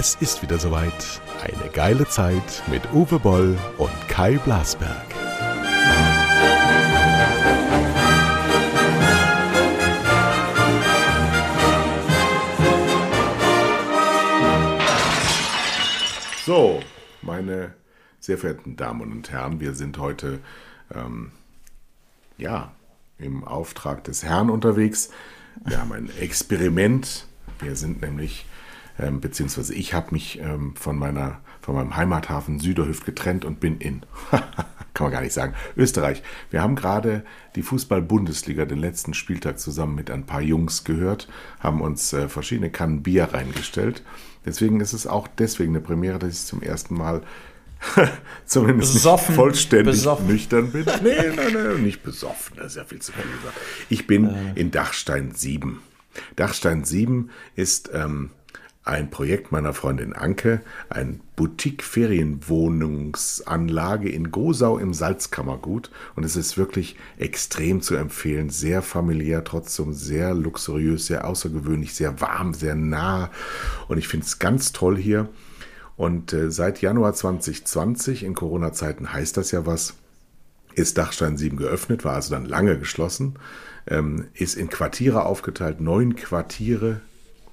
Es ist wieder soweit. Eine geile Zeit mit Uwe Boll und Kai Blasberg. So, meine sehr verehrten Damen und Herren, wir sind heute ähm, ja im Auftrag des Herrn unterwegs. Wir haben ein Experiment. Wir sind nämlich, ähm, beziehungsweise ich habe mich ähm, von, meiner, von meinem Heimathafen Süderhüft getrennt und bin in, kann man gar nicht sagen, Österreich. Wir haben gerade die Fußball-Bundesliga, den letzten Spieltag zusammen mit ein paar Jungs gehört, haben uns äh, verschiedene Kannen Bier reingestellt. Deswegen ist es auch deswegen eine Premiere, dass ich zum ersten Mal zumindest besoffen, vollständig besoffen. nüchtern bin. Nee, nein, nein, nicht besoffen, das ist ja viel zu viel gesagt. Ich bin äh. in Dachstein 7. Dachstein 7 ist ähm, ein Projekt meiner Freundin Anke, ein Boutique-Ferienwohnungsanlage in Gosau im Salzkammergut. Und es ist wirklich extrem zu empfehlen. Sehr familiär, trotzdem sehr luxuriös, sehr außergewöhnlich, sehr warm, sehr nah. Und ich finde es ganz toll hier. Und äh, seit Januar 2020, in Corona-Zeiten heißt das ja was, ist Dachstein 7 geöffnet, war also dann lange geschlossen, ähm, ist in Quartiere aufgeteilt, neun Quartiere,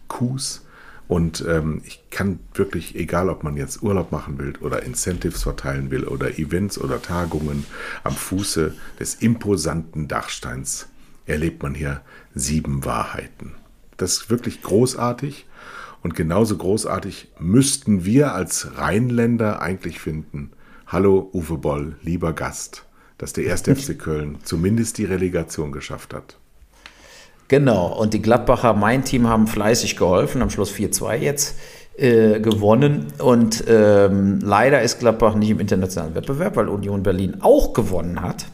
Qs. Und ähm, ich kann wirklich, egal ob man jetzt Urlaub machen will oder Incentives verteilen will oder Events oder Tagungen am Fuße des imposanten Dachsteins, erlebt man hier sieben Wahrheiten. Das ist wirklich großartig. Und genauso großartig müssten wir als Rheinländer eigentlich finden. Hallo Uwe Boll, lieber Gast, dass der erste FC Köln zumindest die Relegation geschafft hat. Genau, und die Gladbacher, mein Team, haben fleißig geholfen, am Schluss 4-2 jetzt äh, gewonnen. Und ähm, leider ist Gladbach nicht im internationalen Wettbewerb, weil Union Berlin auch gewonnen hat.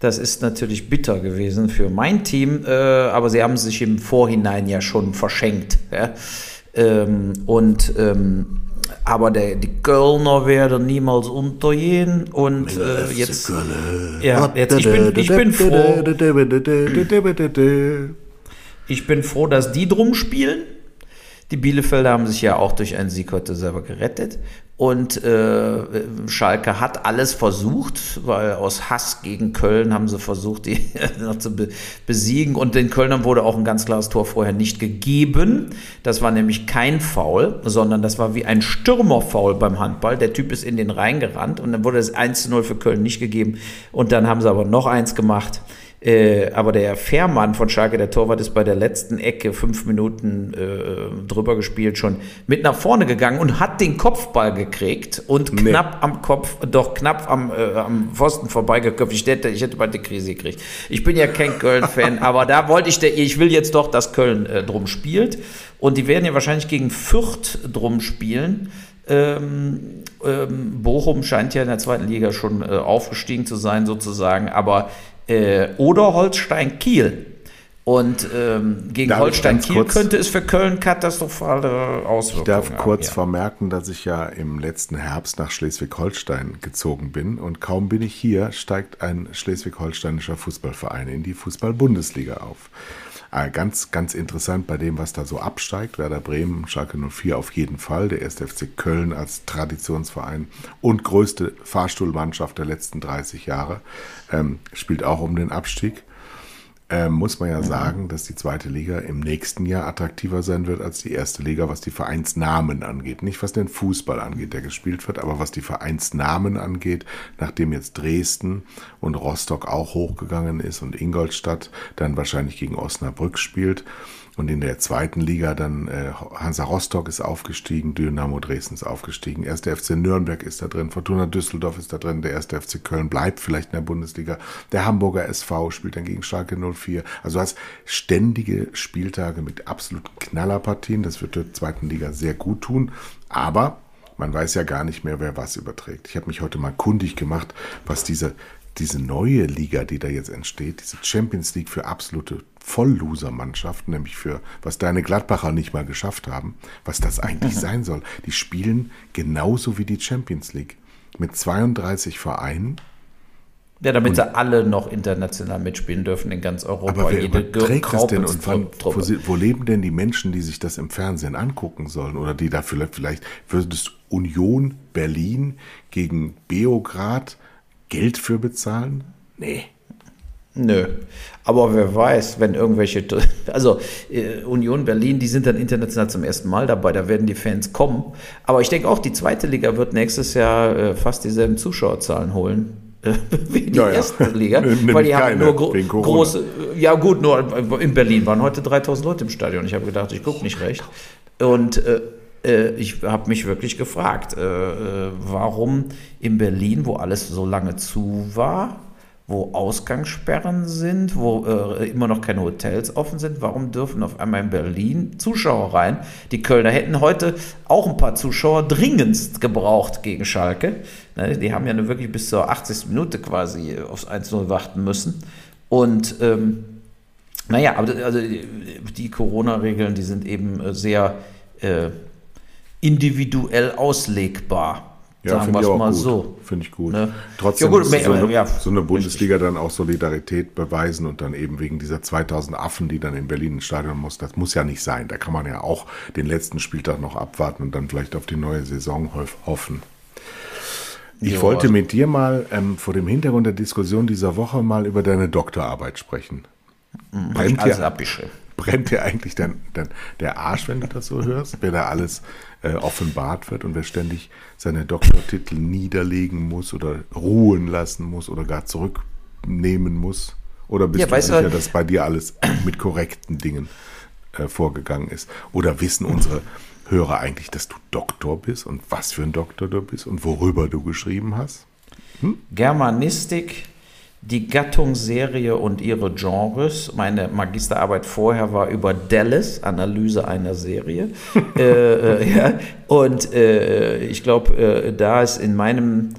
Das ist natürlich bitter gewesen für mein Team, äh, aber sie haben sich im Vorhinein ja schon verschenkt. Ja? Ähm, und ähm, aber der, die Kölner werden niemals untergehen und äh, jetzt, ja, jetzt ich bin, ich bin froh. Ich bin froh, dass die drum spielen die Bielefelder haben sich ja auch durch einen Sieg heute selber gerettet. Und äh, Schalke hat alles versucht, weil aus Hass gegen Köln haben sie versucht, die noch zu be besiegen. Und den Kölnern wurde auch ein ganz klares Tor vorher nicht gegeben. Das war nämlich kein Foul, sondern das war wie ein Stürmerfoul beim Handball. Der Typ ist in den Rhein gerannt und dann wurde es 1 zu 0 für Köln nicht gegeben. Und dann haben sie aber noch eins gemacht. Äh, aber der Fährmann von Schalke, der Torwart, ist bei der letzten Ecke fünf Minuten äh, drüber gespielt, schon mit nach vorne gegangen und hat den Kopfball gekriegt und nee. knapp am Kopf, doch knapp am, äh, am Pfosten vorbeigeköpft. Ich hätte, ich hätte bald die Krise gekriegt. Ich bin ja kein Köln-Fan, aber da wollte ich, der, ich will jetzt doch, dass Köln äh, drum spielt. Und die werden ja wahrscheinlich gegen Fürth drum spielen. Ähm, ähm, Bochum scheint ja in der zweiten Liga schon äh, aufgestiegen zu sein, sozusagen. Aber äh, oder Holstein-Kiel. Und ähm, gegen Holstein-Kiel könnte es für Köln katastrophale Auswirkungen Ich darf haben, kurz ja. vermerken, dass ich ja im letzten Herbst nach Schleswig-Holstein gezogen bin. Und kaum bin ich hier, steigt ein schleswig-holsteinischer Fußballverein in die Fußball-Bundesliga auf. Äh, ganz, ganz interessant bei dem, was da so absteigt. Werder Bremen, Schalke 04 auf jeden Fall. Der 1. FC Köln als Traditionsverein und größte Fahrstuhlmannschaft der letzten 30 Jahre ähm, spielt auch um den Abstieg äh, muss man ja sagen, dass die zweite Liga im nächsten Jahr attraktiver sein wird als die erste Liga, was die Vereinsnamen angeht. Nicht was den Fußball angeht, der gespielt wird, aber was die Vereinsnamen angeht, nachdem jetzt Dresden und Rostock auch hochgegangen ist und Ingolstadt dann wahrscheinlich gegen Osnabrück spielt und in der zweiten Liga dann äh, Hansa Rostock ist aufgestiegen, Dynamo Dresden ist aufgestiegen, 1. FC Nürnberg ist da drin, Fortuna Düsseldorf ist da drin, der 1. FC Köln bleibt vielleicht in der Bundesliga, der Hamburger SV spielt dann gegen Schalke 04. Also du hast ständige Spieltage mit absoluten Knallerpartien, das wird der zweiten Liga sehr gut tun, aber man weiß ja gar nicht mehr, wer was überträgt. Ich habe mich heute mal kundig gemacht, was diese diese neue Liga, die da jetzt entsteht, diese Champions League für absolute Vollloser-Mannschaften, nämlich für was deine Gladbacher nicht mal geschafft haben, was das eigentlich mhm. sein soll. Die spielen genauso wie die Champions League mit 32 Vereinen Ja, damit und, sie alle noch international mitspielen dürfen in ganz Europa. Aber wer Jede trägt das denn und wann, wo, wo, leben denn die Menschen, die sich das im Fernsehen angucken sollen oder die dafür vielleicht würdest Union Berlin gegen Beograd Geld für bezahlen? Nee. Nö. Aber wer weiß, wenn irgendwelche, also äh, Union Berlin, die sind dann international zum ersten Mal dabei, da werden die Fans kommen. Aber ich denke auch, die zweite Liga wird nächstes Jahr äh, fast dieselben Zuschauerzahlen holen wie die ja, erste ja. Liga, weil die haben nur gro große, ja gut, nur in Berlin waren heute 3000 Leute im Stadion. Ich habe gedacht, ich gucke nicht recht. Und äh, äh ich habe mich wirklich gefragt, äh, äh, warum in Berlin, wo alles so lange zu war, wo Ausgangssperren sind, wo äh, immer noch keine Hotels offen sind. Warum dürfen auf einmal in Berlin Zuschauer rein? Die Kölner hätten heute auch ein paar Zuschauer dringendst gebraucht gegen Schalke. Ne, die haben ja nur wirklich bis zur 80. Minute quasi aufs 1-0 warten müssen. Und ähm, naja, aber also die Corona-Regeln, die sind eben äh, sehr äh, individuell auslegbar. Ja, finde ich auch mal gut. so. Finde ich gut. Ne? Trotzdem ja, gut, so, eine, ja, so eine Bundesliga richtig. dann auch Solidarität beweisen und dann eben wegen dieser 2000 Affen, die dann in Berlin ins Stadion muss, das muss ja nicht sein. Da kann man ja auch den letzten Spieltag noch abwarten und dann vielleicht auf die neue Saison hoffen. Ich jo, wollte mit dir mal ähm, vor dem Hintergrund der Diskussion dieser Woche mal über deine Doktorarbeit sprechen. Mhm, brennt, dir, brennt dir eigentlich dann, dann der Arsch, wenn du das so hörst? Wer da alles äh, offenbart wird und wer ständig seine Doktortitel niederlegen muss oder ruhen lassen muss oder gar zurücknehmen muss? Oder bist ja, du sicher, du, dass bei dir alles mit korrekten Dingen äh, vorgegangen ist? Oder wissen unsere Hörer eigentlich, dass du Doktor bist und was für ein Doktor du bist und worüber du geschrieben hast? Hm? Germanistik, die Gattungsserie und ihre Genres. Meine Magisterarbeit vorher war über Dallas, Analyse einer Serie. äh, äh, ja. Und äh, ich glaube, äh, da ist in meinem,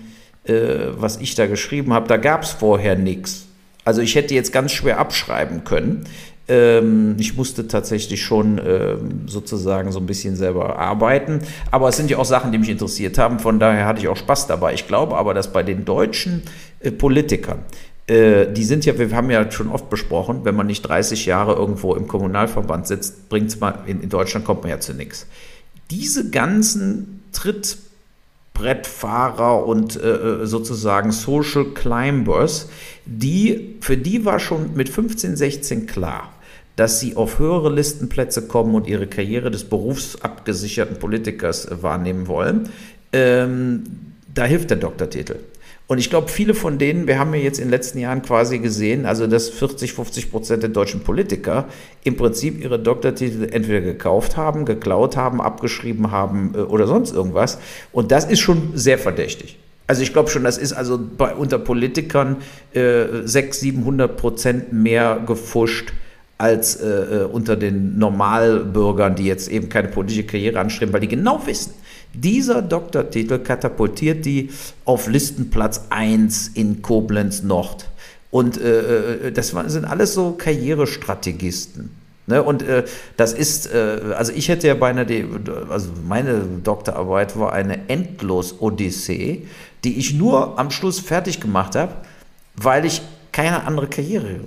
äh, was ich da geschrieben habe, da gab es vorher nichts. Also ich hätte jetzt ganz schwer abschreiben können. Ähm, ich musste tatsächlich schon ähm, sozusagen so ein bisschen selber arbeiten. Aber es sind ja auch Sachen, die mich interessiert haben. Von daher hatte ich auch Spaß dabei. Ich glaube aber, dass bei den deutschen äh, Politikern, äh, die sind ja, wir haben ja schon oft besprochen, wenn man nicht 30 Jahre irgendwo im Kommunalverband sitzt, bringt es mal, in, in, Deutschland kommt man ja zu nichts. Diese ganzen Trittbrettfahrer und äh, äh, sozusagen Social Climbers, die, für die war schon mit 15, 16 klar, dass sie auf höhere Listenplätze kommen und ihre Karriere des berufsabgesicherten Politikers wahrnehmen wollen. Ähm, da hilft der Doktortitel. Und ich glaube, viele von denen, wir haben ja jetzt in den letzten Jahren quasi gesehen, also dass 40, 50 Prozent der deutschen Politiker im Prinzip ihre Doktortitel entweder gekauft haben, geklaut haben, abgeschrieben haben äh, oder sonst irgendwas. Und das ist schon sehr verdächtig. Also ich glaube schon, das ist also bei, unter Politikern äh, 600, 700 Prozent mehr gefuscht als äh, äh, unter den Normalbürgern, die jetzt eben keine politische Karriere anstreben, weil die genau wissen, dieser Doktortitel katapultiert die auf Listenplatz 1 in Koblenz Nord. Und äh, äh das sind alles so Karrierestrategisten. Ne? Und äh, das ist, äh, also ich hätte ja beinahe, die, also meine Doktorarbeit war eine Endlos-Odyssee, die ich nur am Schluss fertig gemacht habe, weil ich keine andere Karriere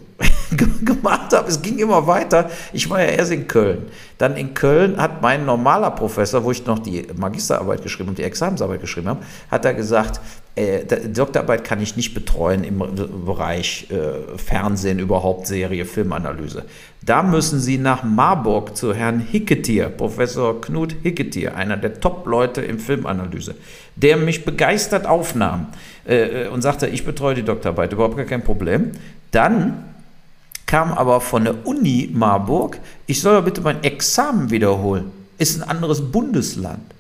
gemacht habe. Es ging immer weiter. Ich war ja erst in Köln. Dann in Köln hat mein normaler Professor, wo ich noch die Magisterarbeit geschrieben und die Examensarbeit geschrieben habe, hat er gesagt, äh, Doktorarbeit kann ich nicht betreuen im Bereich äh, Fernsehen, überhaupt Serie, Filmanalyse. Da müssen Sie nach Marburg zu Herrn Hicketier, Professor Knut Hicketier, einer der Top-Leute im Filmanalyse, der mich begeistert aufnahm äh, und sagte, ich betreue die Doktorarbeit, überhaupt gar kein Problem. Dann kam aber von der Uni Marburg, ich soll bitte mein Examen wiederholen. Ist ein anderes Bundesland.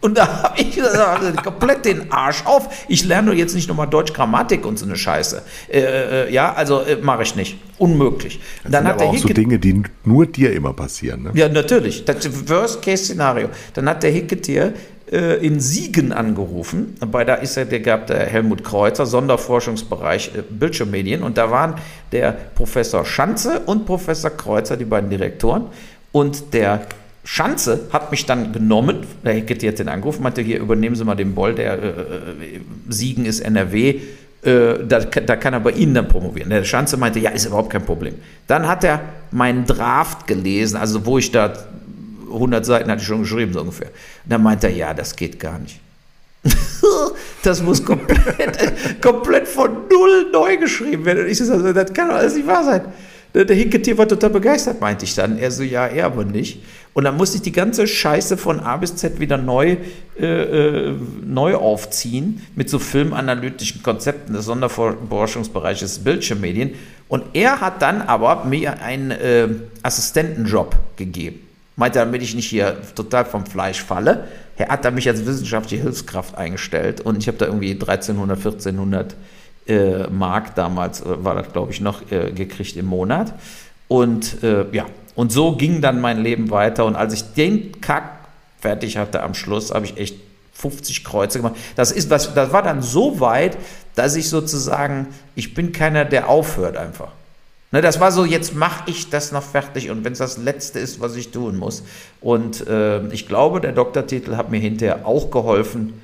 Und da habe ich gesagt, komplett den Arsch auf. Ich lerne jetzt nicht nochmal Deutsch Grammatik und so eine Scheiße. Äh, äh, ja, also äh, mache ich nicht. Unmöglich. Das dann sind hat aber auch so Dinge, die nur dir immer passieren. Ne? Ja, natürlich. Das Worst-Case-Szenario. Dann hat der Hicketier äh, in Siegen angerufen. Bei da ist er, der gab der Helmut Kreuzer, Sonderforschungsbereich äh, Bildschirmmedien. Und da waren der Professor Schanze und Professor Kreuzer, die beiden Direktoren. Und der Schanze hat mich dann genommen, der Hecke hat den Anruf, meinte, hier übernehmen Sie mal den Boll, der äh, äh Siegen ist NRW, Äh, da, da, kann er bei Ihnen dann promovieren. Der Schanze meinte, ja, ist überhaupt kein Problem. Dann hat er meinen Draft gelesen, also wo ich da 100 Seiten hatte ich schon geschrieben, so ungefähr. Und dann meinte er, ja, das geht gar nicht. das muss komplett, komplett von null neu geschrieben werden. Und ich so, das kann doch alles nicht wahr sein. Der Hinketier war total begeistert, meinte ich dann. Er so, ja, er aber nicht. Und dann musste ich die ganze Scheiße von A bis Z wieder neu, äh, äh, neu aufziehen mit so filmanalytischen Konzepten des Sonderforschungsbereiches Bildschirmmedien. Und er hat dann aber mir einen äh, Assistentenjob gegeben. Meinte, damit ich nicht hier total vom Fleisch falle. Er hat da mich als wissenschaftliche Hilfskraft eingestellt und ich habe da irgendwie 1300, 1400 äh, Mark damals, äh, war das glaube ich noch, äh, gekriegt im Monat. Und äh, ja, und so ging dann mein Leben weiter. Und als ich den Kack fertig hatte am Schluss, habe ich echt 50 Kreuze gemacht. Das, ist, das, das war dann so weit, dass ich sozusagen, ich bin keiner, der aufhört einfach. Ne, das war so, jetzt mache ich das noch fertig und wenn es das Letzte ist, was ich tun muss. Und äh, ich glaube, der Doktortitel hat mir hinterher auch geholfen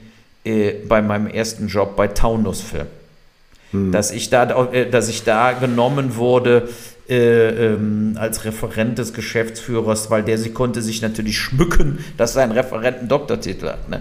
äh, bei meinem ersten Job bei Taunus Film. Hm. Dass, ich da, äh, dass ich da genommen wurde äh, ähm, als Referent des Geschäftsführers, weil der sie konnte sich natürlich schmücken, dass sein Referent einen Doktortitel hat. Ne?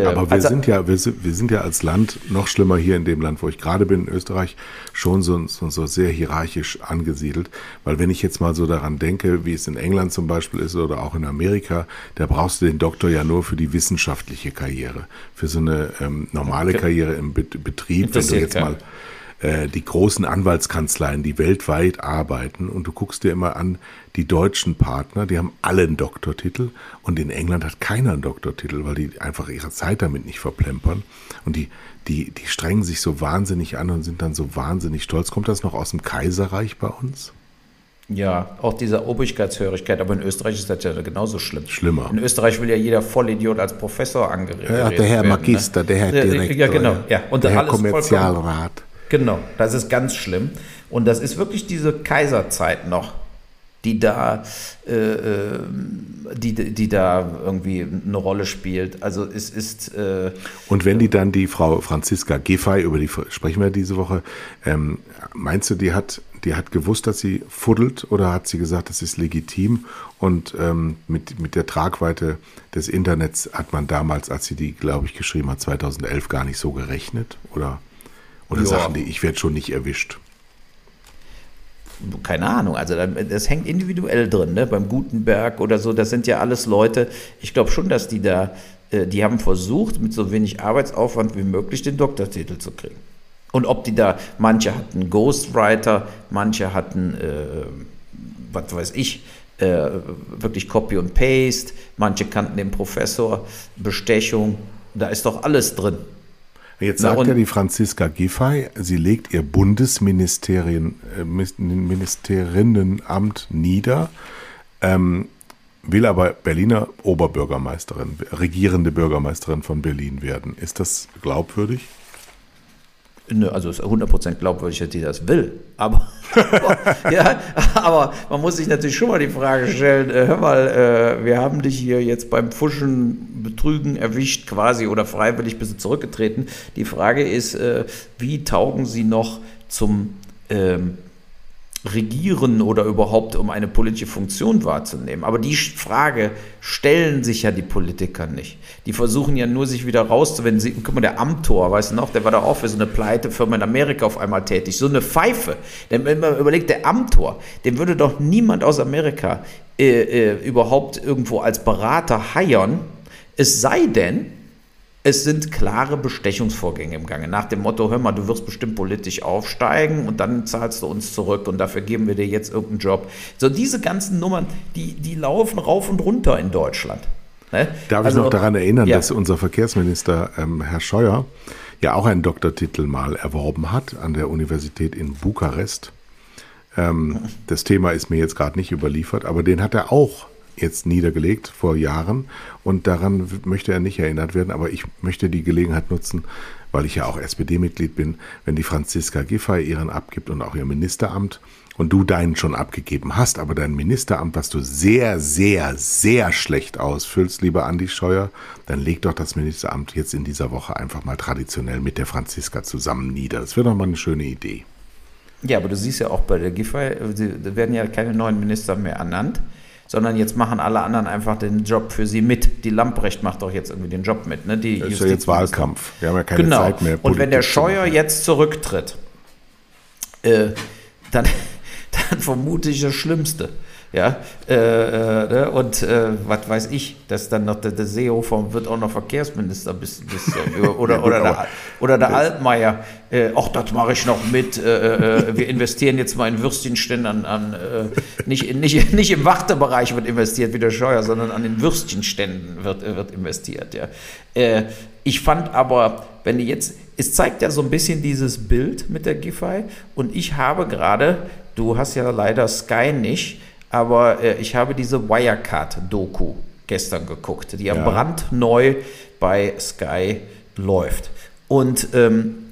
Äh, Aber wir also, sind ja, wir sind, wir sind ja als Land noch schlimmer hier in dem Land, wo ich gerade bin, in Österreich, schon so, so, so sehr hierarchisch angesiedelt. Weil wenn ich jetzt mal so daran denke, wie es in England zum Beispiel ist oder auch in Amerika, da brauchst du den Doktor ja nur für die wissenschaftliche Karriere. Für so eine ähm, normale Karriere im Betrieb, wenn du jetzt mal äh, die großen Anwaltskanzleien, die weltweit arbeiten und du guckst dir immer an, die deutschen Partner, die haben alle einen Doktortitel und in England hat keiner einen Doktortitel, weil die einfach ihre Zeit damit nicht verplempern und die, die, die strengen sich so wahnsinnig an und sind dann so wahnsinnig stolz. Kommt das noch aus dem Kaiserreich bei uns? Ja, auch diese Obrigkeitshörigkeit, aber in Österreich ist das ja genauso schlimm. Schlimmer. In Österreich will ja jeder Vollidiot als Professor angeredet werden. Ja, der Herr werden, ne? Magister, ne? der Herr Direktor. Ja, genau. Ja. Und der Herr Kommerzialrat. Genau, das ist ganz schlimm. Und das ist wirklich diese Kaiserzeit noch, die da, äh, äh, die, die da irgendwie eine Rolle spielt. Also es ist. Äh, Und wenn die dann die Frau Franziska Giffey, über die sprechen wir diese Woche, ähm, meinst du, die hat, die hat gewusst, dass sie fuddelt oder hat sie gesagt, das ist legitim? Und ähm, mit, mit der Tragweite des Internets hat man damals, als sie die, glaube ich, geschrieben hat, 2011 gar nicht so gerechnet? Oder? Oder ja. Sachen, die ich werde schon nicht erwischt. Keine Ahnung, also das hängt individuell drin, ne? beim Gutenberg oder so, das sind ja alles Leute, ich glaube schon, dass die da, äh, die haben versucht, mit so wenig Arbeitsaufwand wie möglich den Doktortitel zu kriegen. Und ob die da, manche hatten Ghostwriter, manche hatten, äh, was weiß ich, äh, wirklich Copy und Paste, manche kannten den Professor, Bestechung, da ist doch alles drin. Jetzt sagt ja die Franziska Giffey, sie legt ihr Bundesministerienamt nieder, ähm, will aber Berliner Oberbürgermeisterin, regierende Bürgermeisterin von Berlin werden. Ist das glaubwürdig? Also ist 100% glaubwürdig, dass die das will. Aber, ja, aber man muss sich natürlich schon mal die Frage stellen, äh, hör mal, äh, wir haben dich hier jetzt beim Pfuschen, Betrügen erwischt quasi oder freiwillig bist du zurückgetreten. Die Frage ist, äh, wie taugen sie noch zum ähm, regieren oder überhaupt um eine politische Funktion wahrzunehmen. Aber die Frage stellen sich ja die Politiker nicht. Die versuchen ja nur, sich wieder rauszuwenden. Guck mal, der Amtor, weißt du noch, der war da auch für so eine Pleitefirma in Amerika auf einmal tätig. So eine Pfeife. Denn wenn man überlegt, der Amtor, den würde doch niemand aus Amerika äh, äh, überhaupt irgendwo als Berater heiern. Es sei denn, es sind klare Bestechungsvorgänge im Gange. Nach dem Motto, hör mal, du wirst bestimmt politisch aufsteigen und dann zahlst du uns zurück und dafür geben wir dir jetzt irgendeinen Job. So diese ganzen Nummern, die, die laufen rauf und runter in Deutschland. Ne? Darf also, ich noch daran erinnern, ja. dass unser Verkehrsminister ähm, Herr Scheuer ja auch einen Doktortitel mal erworben hat an der Universität in Bukarest. Ähm, das Thema ist mir jetzt gerade nicht überliefert, aber den hat er auch jetzt niedergelegt vor Jahren und daran möchte er nicht erinnert werden, aber ich möchte die Gelegenheit nutzen, weil ich ja auch SPD-Mitglied bin, wenn die Franziska Giffey ihren abgibt und auch ihr Ministeramt und du deinen schon abgegeben hast, aber dein Ministeramt, was du sehr, sehr, sehr schlecht ausfüllst, lieber Andi Scheuer, dann leg doch das Ministeramt jetzt in dieser Woche einfach mal traditionell mit der Franziska zusammen nieder. Das wäre doch mal eine schöne Idee. Ja, aber du siehst ja auch bei der Giffey, da werden ja keine neuen Minister mehr ernannt, sondern jetzt machen alle anderen einfach den Job für sie mit. Die Lamprecht macht doch jetzt irgendwie den Job mit. Ne? Die das ist ja jetzt Wahlkampf. Wir haben ja keine genau. Zeit mehr. Politik Und wenn der Scheuer jetzt zurücktritt, äh, dann, dann vermute ich das Schlimmste. Ja, äh, äh, ne? und äh, was weiß ich, dass dann noch der, der Seehofer wird auch noch Verkehrsminister bis, bis äh, oder, ja, oder, der, oder der Altmaier, äh, ach, das mache ich noch mit, äh, wir investieren jetzt mal in Würstchenständen an, an nicht, nicht, nicht im Wartebereich wird investiert wie der Scheuer, sondern an den Würstchenständen wird, wird investiert. Ja. ich fand aber, wenn die jetzt, es zeigt ja so ein bisschen dieses Bild mit der Giffey und ich habe gerade, du hast ja leider Sky nicht, aber äh, ich habe diese Wirecard-Doku gestern geguckt, die ja, ja brandneu bei Sky läuft. Und ähm,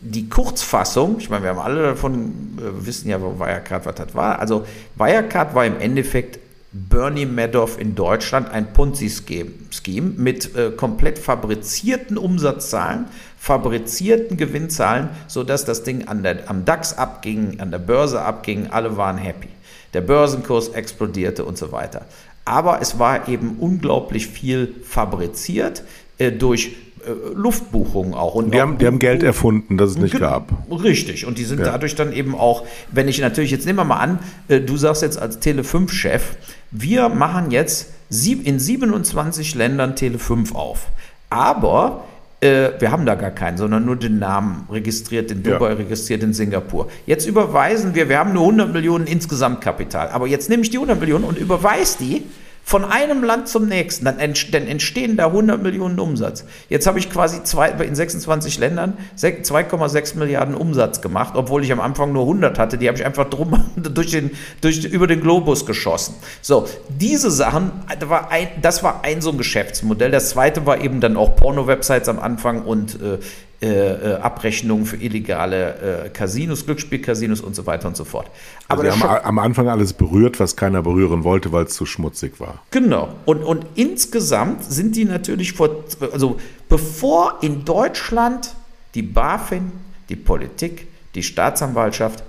die Kurzfassung, ich meine, wir haben alle davon, äh, wissen ja, wo Wirecard was das war. Also Wirecard war im Endeffekt Bernie Madoff in Deutschland ein Ponzi-Scheme mit äh, komplett fabrizierten Umsatzzahlen, fabrizierten Gewinnzahlen, sodass das Ding an der, am DAX abging, an der Börse abging, alle waren happy der Börsenkurs explodierte und so weiter. Aber es war eben unglaublich viel fabriziert äh, durch äh, Luftbuchungen auch. Und die, haben, die haben Geld erfunden, das es nicht gab. Richtig. Und die sind ja. dadurch dann eben auch, wenn ich natürlich, jetzt nehmen wir mal an, äh, du sagst jetzt als Tele5-Chef, wir machen jetzt in 27 Ländern Tele5 auf. Aber äh, wir haben da gar keinen, sondern nur den Namen registriert in Dubai, ja. registriert in Singapur. Jetzt überweisen wir, wir haben nur 100 Millionen insgesamt Kapital, aber jetzt nehme ich die 100 Millionen und überweise die von einem Land zum nächsten, dann, entstehen da 100 Millionen Umsatz. Jetzt habe ich quasi zwei, in 26 Ländern 2,6 Milliarden Umsatz gemacht, obwohl ich am Anfang nur 100 hatte. Die habe ich einfach drum, durch den, durch, über den Globus geschossen. So, diese Sachen, das war ein, das war ein so ein Geschäftsmodell. Das zweite war eben dann auch Porno-Websites am Anfang und äh, äh, äh, Abrechnungen für illegale äh, Casinos, Glücksspielcasinos und so weiter und so fort. Aber also wir haben am Anfang alles berührt, was keiner berühren wollte, weil es zu schmutzig war. Genau. Und, und insgesamt sind die natürlich vor, also bevor in Deutschland die BaFin, die Politik, die Staatsanwaltschaft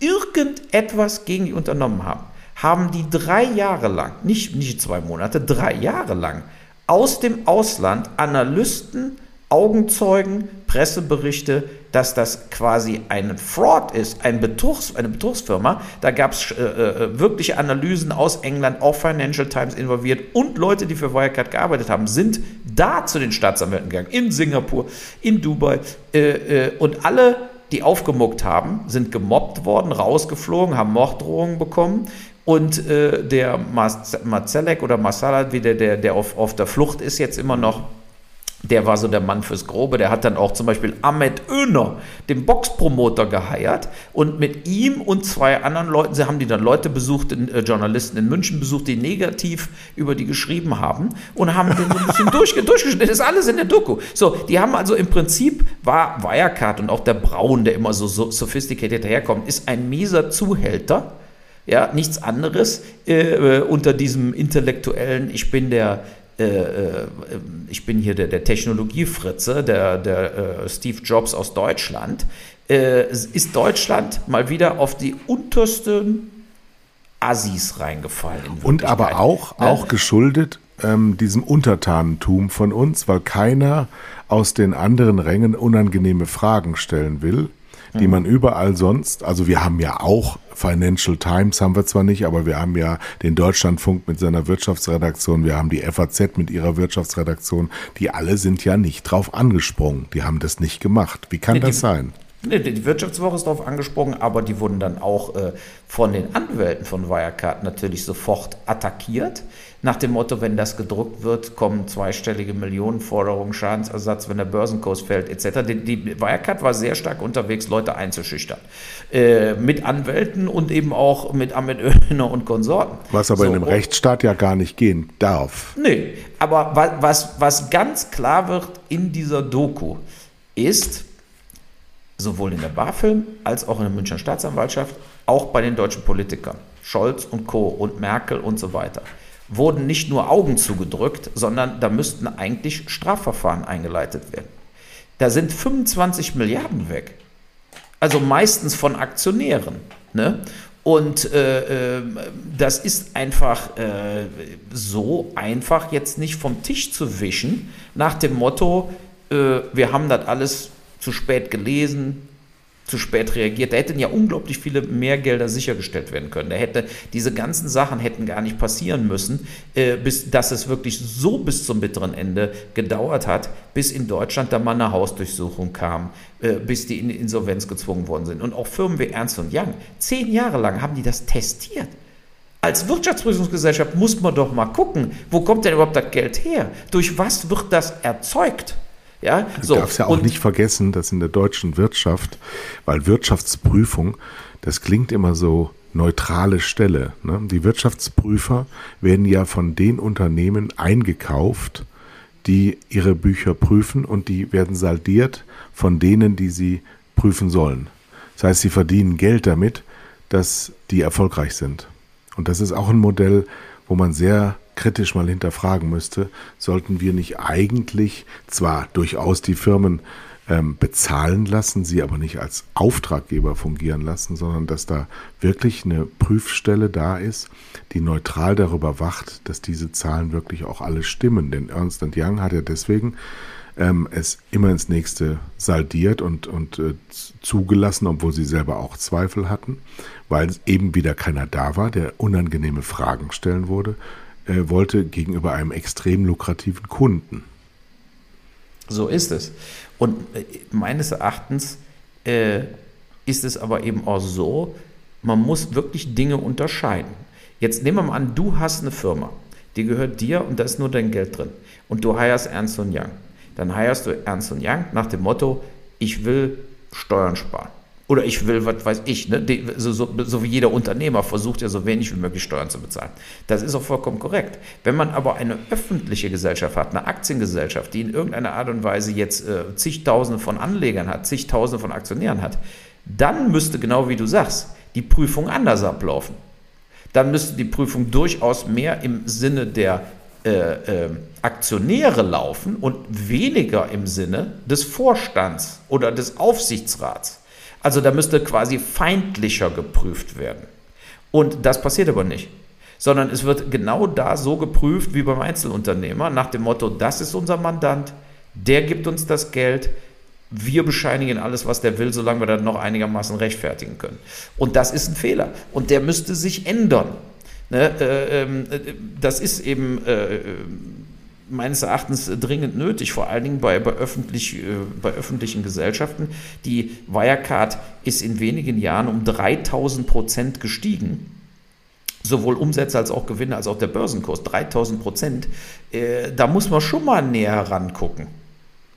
irgendetwas gegen die unternommen haben, haben die drei Jahre lang, nicht, nicht zwei Monate, drei Jahre lang aus dem Ausland Analysten, Augenzeugen, Presseberichte, dass das quasi ein Fraud ist, ein Betrugs, eine Betrugsfirma. Da gab es äh, äh, wirkliche Analysen aus England, auch Financial Times involviert und Leute, die für Wirecard gearbeitet haben, sind da zu den Staatsanwälten gegangen, in Singapur, in Dubai äh, äh, und alle die aufgemuckt haben, sind gemobbt worden, rausgeflogen, haben Morddrohungen bekommen. Und äh, der Marcellek oder Masalat, wie der, der, der auf, auf der Flucht ist, jetzt immer noch der war so der Mann fürs Grobe. Der hat dann auch zum Beispiel Ahmed Öner, den Boxpromoter, geheiert. Und mit ihm und zwei anderen Leuten, sie haben die dann Leute besucht, in, äh, Journalisten in München besucht, die negativ über die geschrieben haben und haben den so ein bisschen durchge durchgeschnitten. Das ist alles in der Doku. So, die haben also im Prinzip, war Wirecard und auch der Braun, der immer so, so sophisticated daherkommt, ist ein mieser Zuhälter. Ja, nichts anderes äh, äh unter diesem intellektuellen, ich bin der äh, äh, ich bin hier der, der Technologiefritze, der, der äh, Steve Jobs aus Deutschland, ist Deutschland mal wieder auf die untersten Assis reingefallen. Und aber auch, ne? auch geschuldet ähm, diesem Untertanentum von uns, weil keiner aus den anderen Rängen unangenehme Fragen stellen will die man überall sonst, also wir haben ja auch Financial Times haben wir zwar nicht, aber wir haben ja den Deutschlandfunk mit seiner Wirtschaftsredaktion, wir haben die FAZ mit ihrer Wirtschaftsredaktion, die alle sind ja nicht drauf angesprungen. Die haben das nicht gemacht. Wie kann nee, das sein? Die Wirtschaftswoche ist darauf angesprochen, aber die wurden dann auch äh, von den Anwälten von Wirecard natürlich sofort attackiert. Nach dem Motto, wenn das gedruckt wird, kommen zweistellige Millionenforderungen, Schadensersatz, wenn der Börsenkurs fällt, etc. Die, die Wirecard war sehr stark unterwegs, Leute einzuschüchtern. Äh, mit Anwälten und eben auch mit Ahmed Öner und Konsorten. Was aber so, in einem Rechtsstaat ja gar nicht gehen darf. Nee, aber was, was ganz klar wird in dieser Doku ist, sowohl in der BaFin als auch in der Münchner Staatsanwaltschaft, auch bei den deutschen Politikern, Scholz und Co. und Merkel und so weiter, wurden nicht nur Augen zugedrückt, sondern da müssten eigentlich Strafverfahren eingeleitet werden. Da sind 25 Milliarden weg. Also meistens von Aktionären. Ne? Und äh, äh, das ist einfach äh, so einfach jetzt nicht vom Tisch zu wischen, nach dem Motto, äh, wir haben das alles zu spät gelesen, zu spät reagiert. Da hätten ja unglaublich viele mehr Gelder sichergestellt werden können. Da hätte diese ganzen Sachen hätten gar nicht passieren müssen, äh, bis dass es wirklich so bis zum bitteren Ende gedauert hat, bis in Deutschland da mal eine Hausdurchsuchung kam, äh, bis die in Insolvenz gezwungen worden sind. Und auch Firmen wie Ernst und Young, zehn Jahre lang haben die das testiert. Als Wirtschaftsprüfungsgesellschaft muss man doch mal gucken, wo kommt denn überhaupt das Geld her? Durch was wird das erzeugt? Ja, so. Du darfst ja auch und, nicht vergessen, dass in der deutschen Wirtschaft, weil Wirtschaftsprüfung, das klingt immer so neutrale Stelle. Ne? Die Wirtschaftsprüfer werden ja von den Unternehmen eingekauft, die ihre Bücher prüfen und die werden saldiert von denen, die sie prüfen sollen. Das heißt, sie verdienen Geld damit, dass die erfolgreich sind. Und das ist auch ein Modell, wo man sehr kritisch mal hinterfragen müsste, sollten wir nicht eigentlich zwar durchaus die Firmen ähm, bezahlen lassen, sie aber nicht als Auftraggeber fungieren lassen, sondern dass da wirklich eine Prüfstelle da ist, die neutral darüber wacht, dass diese Zahlen wirklich auch alle stimmen. Denn Ernst Young hat ja deswegen ähm, es immer ins nächste saldiert und, und äh, zugelassen, obwohl sie selber auch Zweifel hatten, weil eben wieder keiner da war, der unangenehme Fragen stellen wurde, äh, wollte gegenüber einem extrem lukrativen Kunden. So ist es. Und äh, meines Erachtens äh, ist es aber eben auch so, man muss wirklich Dinge unterscheiden. Jetzt nehmen wir mal an, du hast eine Firma, die gehört dir und da ist nur dein Geld drin. Und du heierst Ernst Young. Dann heierst du Ernst Young nach dem Motto, ich will Steuern sparen. Oder ich will, was weiß ich, ne? so, so, so, wie jeder Unternehmer versucht ja so wenig wie möglich Steuern zu bezahlen. Das ist auch vollkommen korrekt. Wenn man aber eine öffentliche Gesellschaft hat, eine Aktiengesellschaft, die in irgendeiner Art und Weise jetzt äh, zigtausende von Anlegern hat, zigtausende von Aktionären hat, dann müsste genau wie du sagst, die Prüfung anders ablaufen. Dann müsste die Prüfung durchaus mehr im Sinne der äh, äh, Aktionäre laufen und weniger im Sinne des Vorstands oder des Aufsichtsrats. Also da müsste quasi feindlicher geprüft werden. Und das passiert aber nicht. Sondern es wird genau da so geprüft wie beim Einzelunternehmer, nach dem Motto, das ist unser Mandant, der gibt uns das Geld, wir bescheinigen alles, was der will, solange wir das noch einigermaßen rechtfertigen können. Und das ist ein Fehler. Und der müsste sich ändern. Ne, äh, ähm, äh, das ist eben äh, meines Erachtens dringend nötig, vor allen Dingen bei, bei, öffentlich, äh, bei öffentlichen Gesellschaften. Die Wirecard ist in wenigen Jahren um 3000 Prozent gestiegen. Sowohl Umsätze als auch Gewinne, als auch der Börsenkurs. 3000 Prozent. Äh, da muss man schon mal näher rangucken.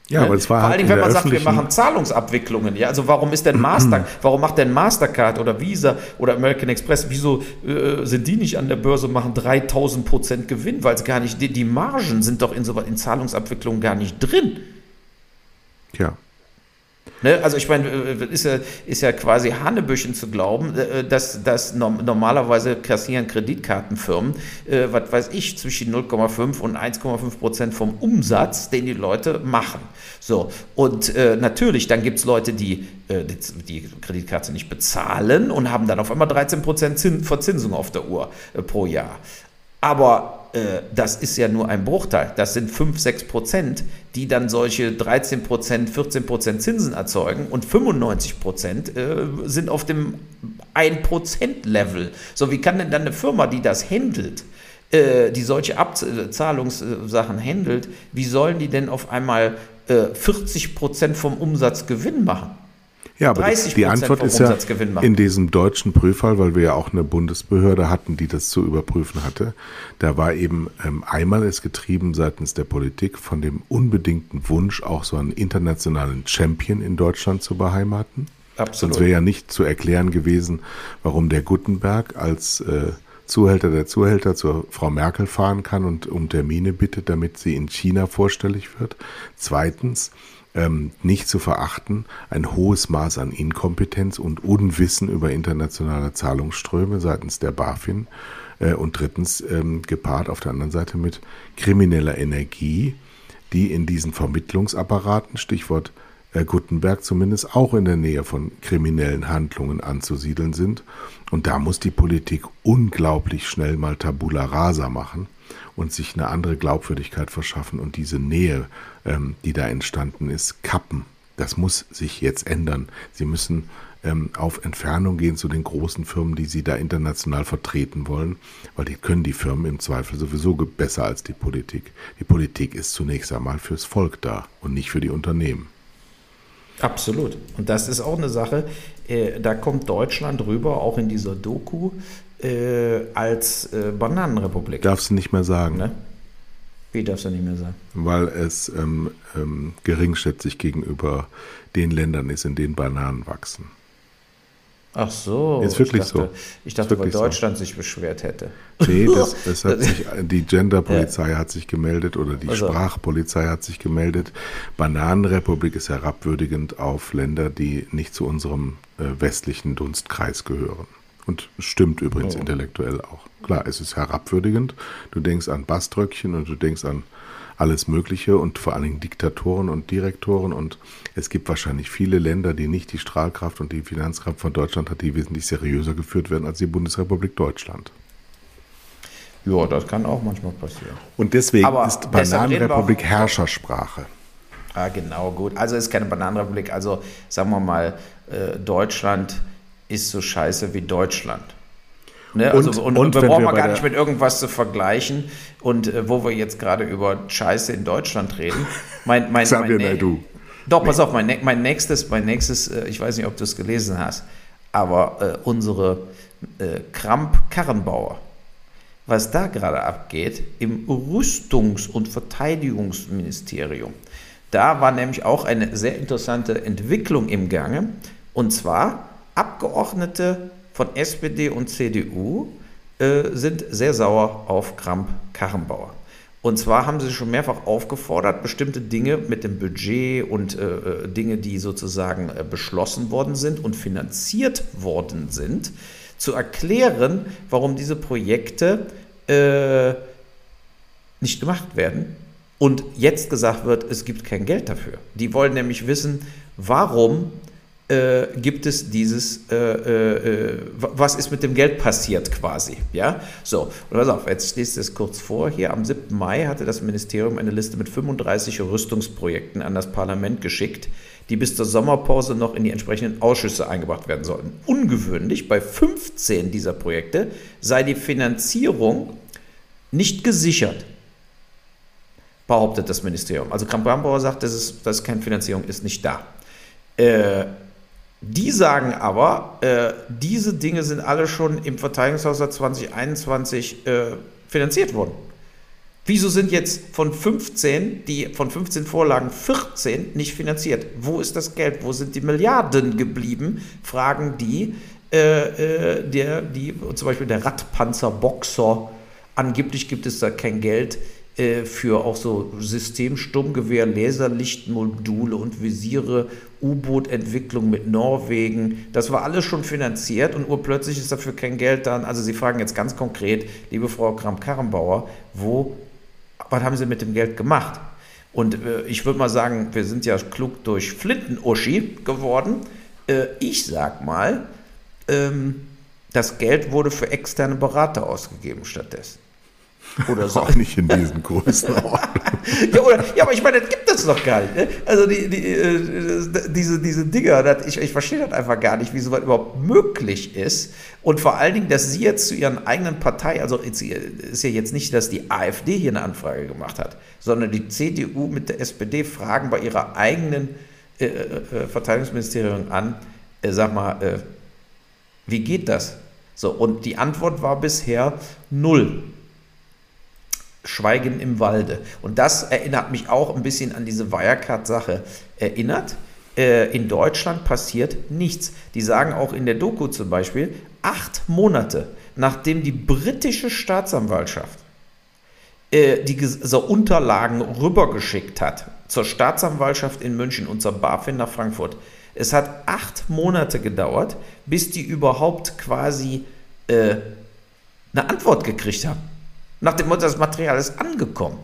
Ja, aber es war Vor allen halt Dingen, wenn man sagt, wir machen Zahlungsabwicklungen. Ja, also warum ist denn Master, warum macht denn Mastercard oder Visa oder American Express, wieso äh, sind die nicht an der Börse und machen 3000 Prozent Gewinn? Weil es gar nicht, die, die Margen sind doch in, so, in Zahlungsabwicklungen gar nicht drin. Ja. Ne? Also ich meine, äh, ist ja, ist ja quasi Hanebüchen zu glauben, äh, dass, dass normalerweise kassieren Kreditkartenfirmen, äh, was weiß ich, zwischen 0,5 und 1,5 Prozent vom Umsatz, den die Leute machen. So, und äh, natürlich, dann gibt es Leute, die, äh, die Kreditkarte nicht bezahlen und haben dann auf einmal 13 Prozent Verzinsung auf der Uhr pro Jahr. Aber das ist ja nur ein Bruchteil. Das sind 5, 6 Prozent, die dann solche 13 Prozent, 14 Prozent Zinsen erzeugen und 95 Prozent äh, sind auf dem 1 Prozent Level. So, wie kann denn dann eine Firma, die das handelt, äh, die solche Abzahlungssachen handelt, wie sollen die denn auf einmal 40 äh, Prozent vom Umsatz Gewinn machen? Ja, aber die, Antwort ist ja in diesem deutschen Prüffall, weil wir ja auch eine Bundesbehörde hatten, die das zu überprüfen hatte. Da war eben ähm, einmal es getrieben seitens der Politik von dem unbedingten Wunsch, auch so einen internationalen Champion in Deutschland zu beheimaten. Absolut. Sonst wäre ja nicht zu erklären gewesen, warum der Gutenberg als äh, Zuhälter der Zuhälter zur Frau Merkel fahren kann und um Termine bittet, damit sie in China vorstellig wird. Zweitens, ähm, nicht zu verachten, ein hohes Maß an Inkompetenz und Unwissen über internationale Zahlungsströme seitens der BaFin äh, und drittens ähm, gepaart auf der anderen Seite mit krimineller Energie, die in diesen Vermittlungsapparaten, Stichwort äh, Gutenberg, zumindest auch in der Nähe von kriminellen Handlungen anzusiedeln sind. Und da muss die Politik unglaublich schnell mal Tabula rasa machen und sich eine andere Glaubwürdigkeit verschaffen und diese Nähe, ähm, die da entstanden ist, kappen. Das muss sich jetzt ändern. Sie müssen ähm, auf Entfernung gehen zu den großen Firmen, die sie da international vertreten wollen, weil die können die Firmen im Zweifel sowieso besser als die Politik. Die Politik ist zunächst einmal fürs Volk da und nicht für die Unternehmen. Absolut. Und das ist auch eine Sache, äh, da kommt Deutschland rüber, auch in dieser Doku, äh, als äh, Bananenrepublik. Darfst du nicht mehr sagen. Ne? Wie darfst du nicht mehr sagen? Weil es ähm, ähm, geringschätzig gegenüber den Ländern ist, in denen Bananen wachsen. Ach so. Ist wirklich ich dachte, so. Ich dachte, weil Deutschland so. sich beschwert hätte. Nee, das, das hat sich, die Genderpolizei ja. hat sich gemeldet oder die also. Sprachpolizei hat sich gemeldet. Bananenrepublik ist herabwürdigend auf Länder, die nicht zu unserem äh, westlichen Dunstkreis gehören. Und stimmt übrigens oh. intellektuell auch. Klar, es ist herabwürdigend. Du denkst an Baströckchen und du denkst an alles Mögliche und vor allen Dingen Diktatoren und Direktoren. Und es gibt wahrscheinlich viele Länder, die nicht die Strahlkraft und die Finanzkraft von Deutschland hat, die wesentlich seriöser geführt werden als die Bundesrepublik Deutschland. Ja, das kann auch manchmal passieren. Und deswegen Aber ist Bananenrepublik Herrschersprache. Ah, genau, gut. Also ist keine Bananenrepublik. Also sagen wir mal, äh, Deutschland ist so scheiße wie Deutschland. Ne? Und, also, und, und wir brauchen wir gar nicht mit irgendwas zu vergleichen. Und äh, wo wir jetzt gerade über Scheiße in Deutschland reden. Mein, mein, Xavier mein, du. Doch, nee. pass auf, mein, mein nächstes, mein nächstes, äh, ich weiß nicht, ob du es gelesen hast, aber äh, unsere äh, Kramp-Karrenbauer, was da gerade abgeht im Rüstungs- und Verteidigungsministerium, da war nämlich auch eine sehr interessante Entwicklung im Gange. Und zwar Abgeordnete von SPD und CDU äh, sind sehr sauer auf Kramp-Karrenbauer. Und zwar haben sie schon mehrfach aufgefordert, bestimmte Dinge mit dem Budget und äh, äh, Dinge, die sozusagen äh, beschlossen worden sind und finanziert worden sind, zu erklären, warum diese Projekte äh, nicht gemacht werden. Und jetzt gesagt wird, es gibt kein Geld dafür. Die wollen nämlich wissen, warum äh, gibt es dieses, äh, äh, was ist mit dem Geld passiert quasi. Ja, so, und pass auf, jetzt ich das kurz vor. Hier am 7. Mai hatte das Ministerium eine Liste mit 35 Rüstungsprojekten an das Parlament geschickt, die bis zur Sommerpause noch in die entsprechenden Ausschüsse eingebracht werden sollten. Ungewöhnlich, bei 15 dieser Projekte sei die Finanzierung nicht gesichert behauptet das Ministerium. Also Kramp-Brambauer sagt, das ist, das ist keine Finanzierung, ist nicht da. Äh, die sagen aber, äh, diese Dinge sind alle schon im Verteidigungshaushalt 2021 äh, finanziert worden. Wieso sind jetzt von 15, die von 15 Vorlagen 14 nicht finanziert? Wo ist das Geld? Wo sind die Milliarden geblieben? Fragen die, äh, äh der, die zum Beispiel der Radpanzerboxer. Angeblich gibt es da kein Geld äh, für auch so Systemsturmgewehr, Laserlichtmodule und Visiere U-Boot-Entwicklung mit Norwegen. Das war alles schon finanziert und urplötzlich ist dafür kein Geld da. Also Sie fragen jetzt ganz konkret, liebe Frau Kramp-Karrenbauer, wo, was haben Sie mit dem Geld gemacht? Und äh, ich würde mal sagen, wir sind ja klug durch Flinten-Uschi geworden. Äh, ich sag mal, ähm, das Geld wurde für externe Berater ausgegeben stattdessen. Oder so. Auch nicht in diesen Größenordnungen. ja, oder, ja, aber ich meine, das gibt es noch gar nicht. Ne? Also die, die, äh, diese, diese Dinger, das, ich, ich verstehe das einfach gar nicht, wie sowas überhaupt möglich ist. Und vor allen Dingen, dass Sie jetzt zu Ihren eigenen Partei, also ist ja jetzt nicht, dass die AfD hier eine Anfrage gemacht hat, sondern die CDU mit der SPD fragen bei ihrer eigenen äh, äh, äh, Verteidigungsministerium an, äh, sag mal, äh, wie geht das? So, und die Antwort war bisher null. Schweigen im Walde. Und das erinnert mich auch ein bisschen an diese Wirecard-Sache erinnert. Äh, in Deutschland passiert nichts. Die sagen auch in der Doku zum Beispiel, acht Monate nachdem die britische Staatsanwaltschaft äh, diese Unterlagen rübergeschickt hat zur Staatsanwaltschaft in München und zur BaFin nach Frankfurt. Es hat acht Monate gedauert, bis die überhaupt quasi äh, eine Antwort gekriegt haben. Nach dem Motto, das Material ist angekommen.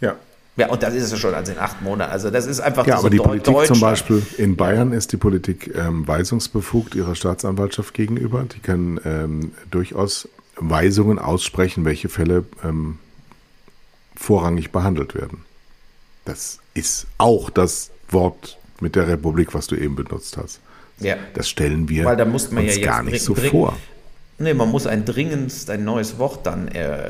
Ja. Ja, und das ist es schon also in acht Monaten. Also das ist einfach Ja, aber die Politik zum Beispiel in Bayern ist die Politik ähm, weisungsbefugt ihrer Staatsanwaltschaft gegenüber. Die können ähm, durchaus Weisungen aussprechen, welche Fälle ähm, vorrangig behandelt werden. Das ist auch das Wort mit der Republik, was du eben benutzt hast. Ja. Das stellen wir Weil da muss man uns ja gar nicht so dring- vor. Nee, man muss ein dringendst, ein neues Wort dann, äh,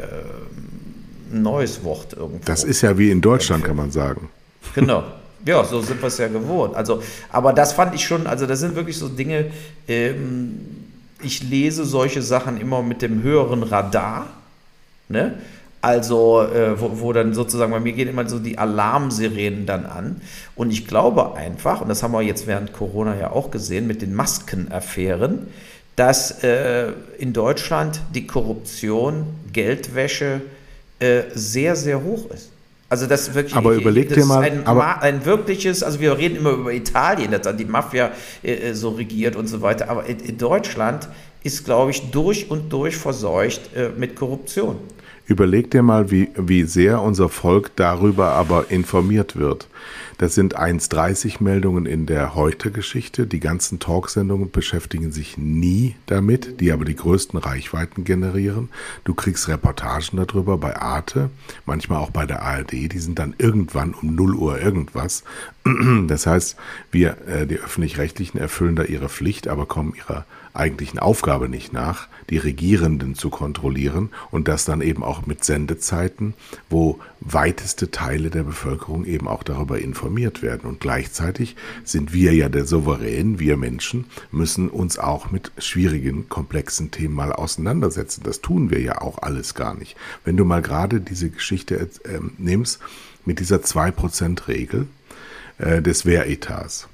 ein neues Wort irgendwo. Das ist ja wie in Deutschland, kann man sagen. Genau. Ja, so sind wir es ja gewohnt. Also, aber das fand ich schon, also das sind wirklich so Dinge, ähm, ich lese solche Sachen immer mit dem höheren Radar. Ne? Also, äh, wo, wo dann sozusagen, bei mir gehen immer so die Alarmsirenen dann an. Und ich glaube einfach, und das haben wir jetzt während Corona ja auch gesehen mit den Maskenaffären, dass äh, in Deutschland die Korruption, Geldwäsche äh, sehr, sehr hoch ist. Also das wirklich. Aber überleg dir ist mal- Ein, aber- ein wirkliches, also wir reden immer über Italien, dass dann die Mafia äh, so regiert und so weiter. Aber in, in Deutschland ist, glaube ich, durch und durch verseucht äh, mit Korruption. Überleg dir mal, wie, wie sehr unser Volk darüber aber informiert wird. Das sind 1,30 Meldungen in der Heute-Geschichte. Die ganzen Talksendungen beschäftigen sich nie damit, die aber die größten Reichweiten generieren. Du kriegst Reportagen darüber bei Arte, manchmal auch bei der ARD. Die sind dann irgendwann um 0 Uhr irgendwas. Das heißt, wir, äh, die Öffentlich-Rechtlichen, erfüllen da ihre Pflicht, aber kommen ihrer eigentlichen Aufgabe nicht nach, die Regierenden zu kontrollieren und das dann eben auch mit Sendezeiten, wo weiteste Teile der Bevölkerung eben auch darüber informiert werden. Und gleichzeitig sind wir ja der Souverän, wir Menschen müssen uns auch mit schwierigen, komplexen Themen mal auseinandersetzen. Das tun wir ja auch alles gar nicht. Wenn du mal gerade diese Geschichte äh, nimmst mit dieser 2%-Regel äh, des Wehretats.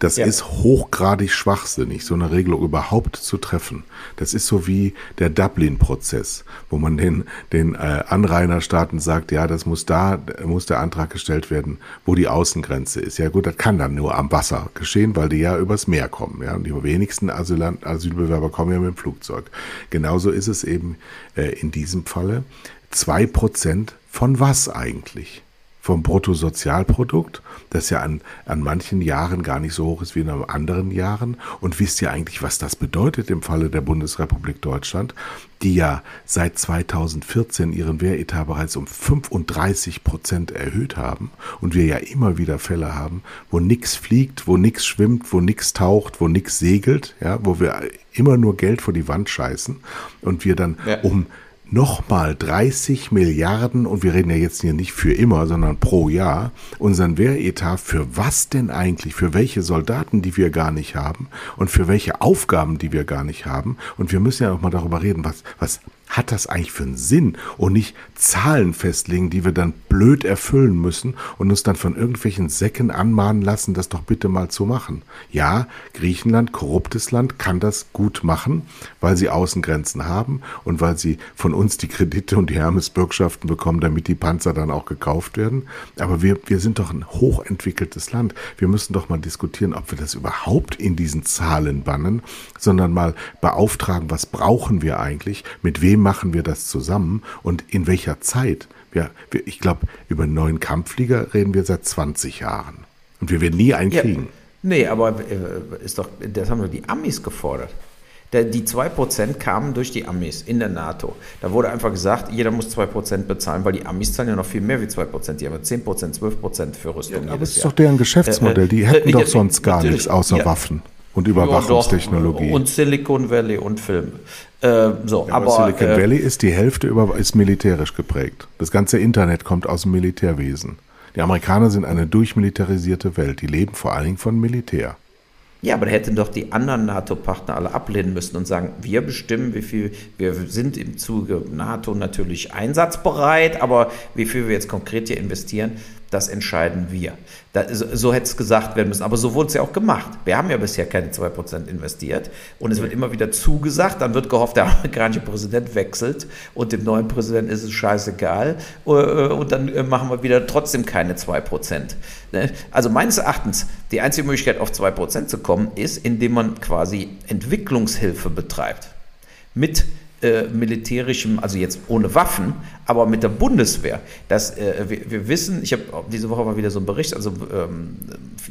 Das Ja. ist hochgradig schwachsinnig, so eine Regelung überhaupt zu treffen. Das ist so wie der Dublin-Prozess, wo man den, den äh, Anrainerstaaten sagt, ja, das muss da, muss der Antrag gestellt werden, wo die Außengrenze ist. Ja gut, das kann dann nur am Wasser geschehen, weil die ja übers Meer kommen. Ja? Und die wenigsten Asylant, Asylbewerber kommen ja mit dem Flugzeug. Genauso ist es eben äh, in diesem Falle. Zwei Prozent von was eigentlich? Vom Bruttosozialprodukt, das ja an, an manchen Jahren gar nicht so hoch ist wie in anderen Jahren. Und wisst ihr eigentlich, was das bedeutet im Falle der Bundesrepublik Deutschland, die ja seit 2014 ihren Wehretat bereits um 35 Prozent erhöht haben und wir ja immer wieder Fälle haben, wo nichts fliegt, wo nichts schwimmt, wo nichts taucht, wo nichts segelt, ja, wo wir immer nur Geld vor die Wand scheißen und wir dann Ja. um nochmal 30 Milliarden, und wir reden ja jetzt hier nicht für immer, sondern pro Jahr, unseren Wehretat für was denn eigentlich, für welche Soldaten, die wir gar nicht haben und für welche Aufgaben, die wir gar nicht haben. Und wir müssen ja auch mal darüber reden, was, was hat das eigentlich für einen Sinn und nicht Zahlen festlegen, die wir dann blöd erfüllen müssen und uns dann von irgendwelchen Säcken anmahnen lassen, das doch bitte mal zu machen. Ja, Griechenland, korruptes Land, kann das gut machen, weil sie Außengrenzen haben und weil sie von uns die Kredite und die Hermesbürgschaften bekommen, damit die Panzer dann auch gekauft werden. Aber wir, wir sind doch ein hochentwickeltes Land. Wir müssen doch mal diskutieren, ob wir das überhaupt in diesen Zahlen bannen, sondern mal beauftragen, was brauchen wir eigentlich, mit wem machen wir das zusammen und in welcher Zeit. Wir, wir, ich glaube, über einen neuen Kampfflieger reden wir seit 20 Jahren. Und wir werden nie einen Ja, kriegen. nee, aber äh, ist doch, das haben doch die Amis gefordert. Der, die 2% kamen durch die Amis in der NATO. Da wurde einfach gesagt, jeder muss 2% bezahlen, weil die Amis zahlen ja noch viel mehr wie 2%. Die haben ja 10%, 12% für Rüstung. Aber jedes es ist Jahr. doch deren Geschäftsmodell. Die Äh, hätten äh, doch äh, sonst gar nichts außer ja. Waffen und Überwachungstechnologie. Und Silicon Valley und Filme. Äh, so, Ja, aber, aber, Silicon äh, Valley ist die Hälfte über, ist militärisch geprägt. Das ganze Internet kommt aus dem Militärwesen. Die Amerikaner sind eine durchmilitarisierte Welt. Die leben vor allen Dingen von Militär. Ja, aber da hätten doch die anderen NATO-Partner alle ablehnen müssen und sagen, wir bestimmen, wie viel, wir sind im Zuge NATO natürlich einsatzbereit, aber wie viel wir jetzt konkret hier investieren, das entscheiden wir. Da, so, hätte es gesagt werden müssen. Aber so wurde es ja auch gemacht. Wir haben ja bisher keine 2% investiert. Und es wird immer wieder zugesagt. Dann wird gehofft, der amerikanische Präsident wechselt und dem neuen Präsidenten ist es scheißegal. Äh, und dann äh, machen wir wieder trotzdem keine 2%. Ne? Also meines Erachtens, die einzige Möglichkeit, auf 2% zu kommen, ist, indem man quasi Entwicklungshilfe betreibt. Mit äh, militärischem, also jetzt ohne Waffen, aber mit der Bundeswehr. Das, äh, wir, wir, wissen, ich habe diese Woche mal wieder so einen Bericht, also ähm,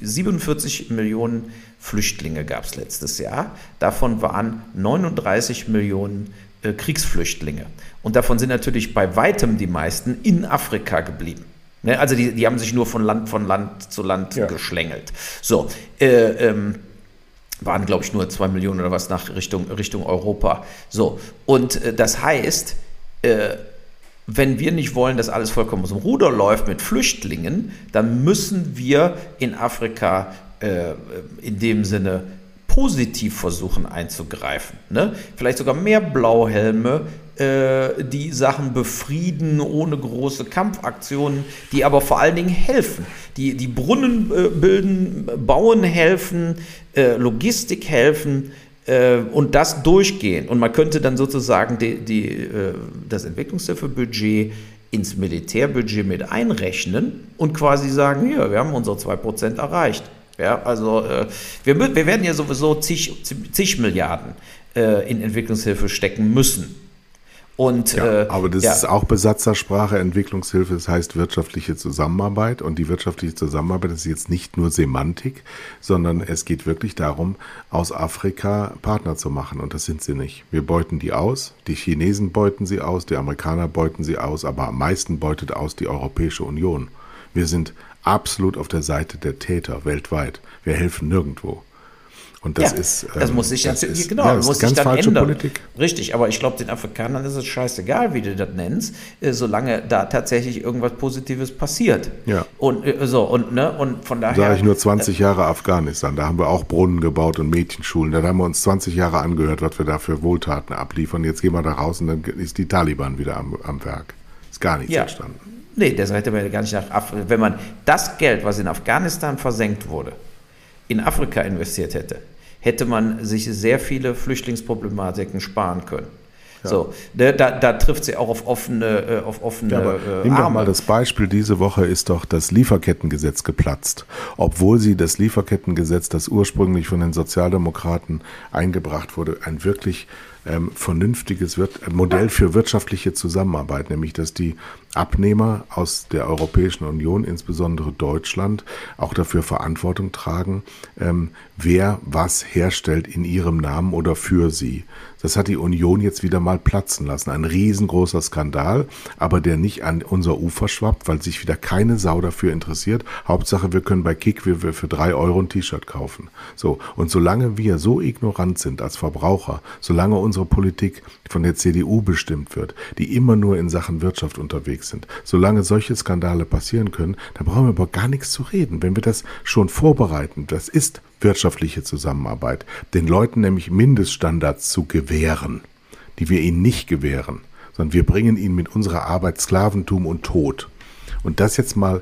47 Millionen Flüchtlinge gab es letztes Jahr. Davon waren 39 Millionen äh, Kriegsflüchtlinge. Und davon sind natürlich bei weitem die meisten in Afrika geblieben. Ne? Also die, die haben sich nur von Land von Land zu Land ja. geschlängelt. So, äh, ähm, waren, glaube ich, nur zwei Millionen oder was nach Richtung, Richtung Europa. So, und äh, das heißt, äh, wenn wir nicht wollen, dass alles vollkommen aus dem Ruder läuft mit Flüchtlingen, dann müssen wir in Afrika äh, in dem Sinne positiv versuchen einzugreifen. Ne? Vielleicht sogar mehr Blauhelme, äh, die Sachen befrieden ohne große Kampfaktionen, die aber vor allen Dingen helfen. Die, die Brunnen äh, bilden, bauen helfen, äh, Logistik helfen äh, und das durchgehen. Und man könnte dann sozusagen die, die, äh, das Entwicklungshilfebudget ins Militärbudget mit einrechnen und quasi sagen, hier, wir haben unsere 2% erreicht. Ja, also äh, wir, wir werden ja sowieso zig, zig Milliarden in Entwicklungshilfe stecken müssen. Und, ja, äh, aber das ja. ist auch Besatzersprache, Entwicklungshilfe, das heißt wirtschaftliche Zusammenarbeit. Und die wirtschaftliche Zusammenarbeit ist jetzt nicht nur Semantik, sondern es geht wirklich darum, aus Afrika Partner zu machen. Und das sind sie nicht. Wir beuten die aus, die Chinesen beuten sie aus, die Amerikaner beuten sie aus, aber am meisten beutet aus die Europäische Union. Wir sind absolut auf der Seite der Täter weltweit. Wir helfen nirgendwo. Und das ja, ist. Ähm, das muss sich das ist, genau, ja, muss sich dann ändern. Politik. Richtig, aber ich glaube, den Afrikanern ist es scheißegal, wie du das nennst, äh, solange da tatsächlich irgendwas Positives passiert. Ja. Und äh, so, und, ne, und von daher. Sage ich nur 20 Jahre Afghanistan, da haben wir auch Brunnen gebaut und Mädchenschulen. Da haben wir uns 20 Jahre angehört, was wir da für Wohltaten abliefern. Jetzt gehen wir da raus und dann ist die Taliban wieder am, am Werk. Ist gar nichts ja. entstanden. Nee, das hätte man ja gar nicht nach Afrika. Wenn man das Geld, was in Afghanistan versenkt wurde, in Afrika investiert hätte, hätte man sich sehr viele Flüchtlingsproblematiken sparen können. Ja. So, da, da, trifft sie auch auf offene, äh, auf offene ja, aber äh, Nimm doch mal das Beispiel, diese Woche ist doch das Lieferkettengesetz geplatzt. Obwohl sie das Lieferkettengesetz, das ursprünglich von den Sozialdemokraten eingebracht wurde, ein wirklich ähm, vernünftiges Wir Modell für wirtschaftliche Zusammenarbeit, nämlich dass die Abnehmer aus der Europäischen Union, insbesondere Deutschland, auch dafür Verantwortung tragen, ähm, wer was herstellt in ihrem Namen oder für sie. Das hat die Union jetzt wieder mal platzen lassen. Ein riesengroßer Skandal, aber der nicht an unser Ufer schwappt, weil sich wieder keine Sau dafür interessiert. Hauptsache, wir können bei Kick wir für drei Euro ein T-Shirt kaufen. So. Und solange wir so ignorant sind als Verbraucher, solange unsere Politik von der CDU bestimmt wird, die immer nur in Sachen Wirtschaft unterwegs sind, solange solche Skandale passieren können, da brauchen wir aber gar nichts zu reden. Wenn wir das schon vorbereiten, das ist wirtschaftliche Zusammenarbeit, den Leuten nämlich Mindeststandards zu gewähren, die wir ihnen nicht gewähren, sondern wir bringen ihnen mit unserer Arbeit Sklaventum und Tod. Und das jetzt mal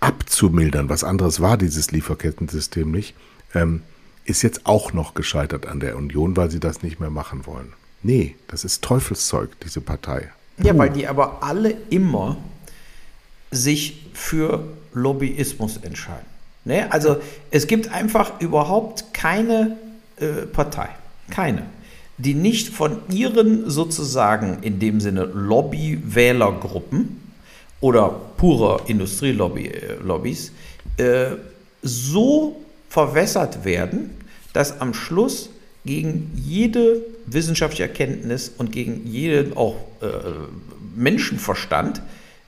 abzumildern, was anderes war dieses Lieferkettensystem nicht, ähm, ist jetzt auch noch gescheitert an der Union, weil sie das nicht mehr machen wollen. Nee, das ist Teufelszeug, diese Partei. Ja, weil die aber alle immer sich für Lobbyismus entscheiden. Ne? Also es gibt einfach überhaupt keine äh, Partei, keine, die nicht von ihren sozusagen in dem Sinne Lobby-Wählergruppen oder purer Industrielobbys äh, äh, so verwässert werden, dass am Schluss gegen jede wissenschaftliche Erkenntnis und gegen jeden auch äh, Menschenverstand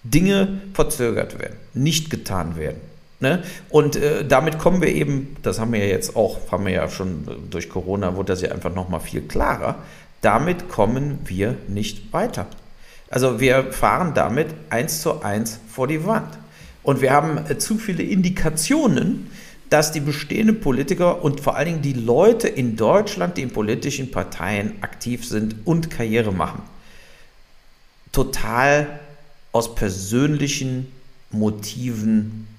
Dinge verzögert werden, nicht getan werden. Ne? Und äh, damit kommen wir eben, das haben wir ja jetzt auch, haben wir ja schon durch Corona, wurde das ja einfach nochmal viel klarer, damit kommen wir nicht weiter. Also wir fahren damit eins zu eins vor die Wand. Und wir haben äh, zu viele Indikationen, dass die bestehenden Politiker und vor allen Dingen die Leute in Deutschland, die in politischen Parteien aktiv sind und Karriere machen, total aus persönlichen Motiven,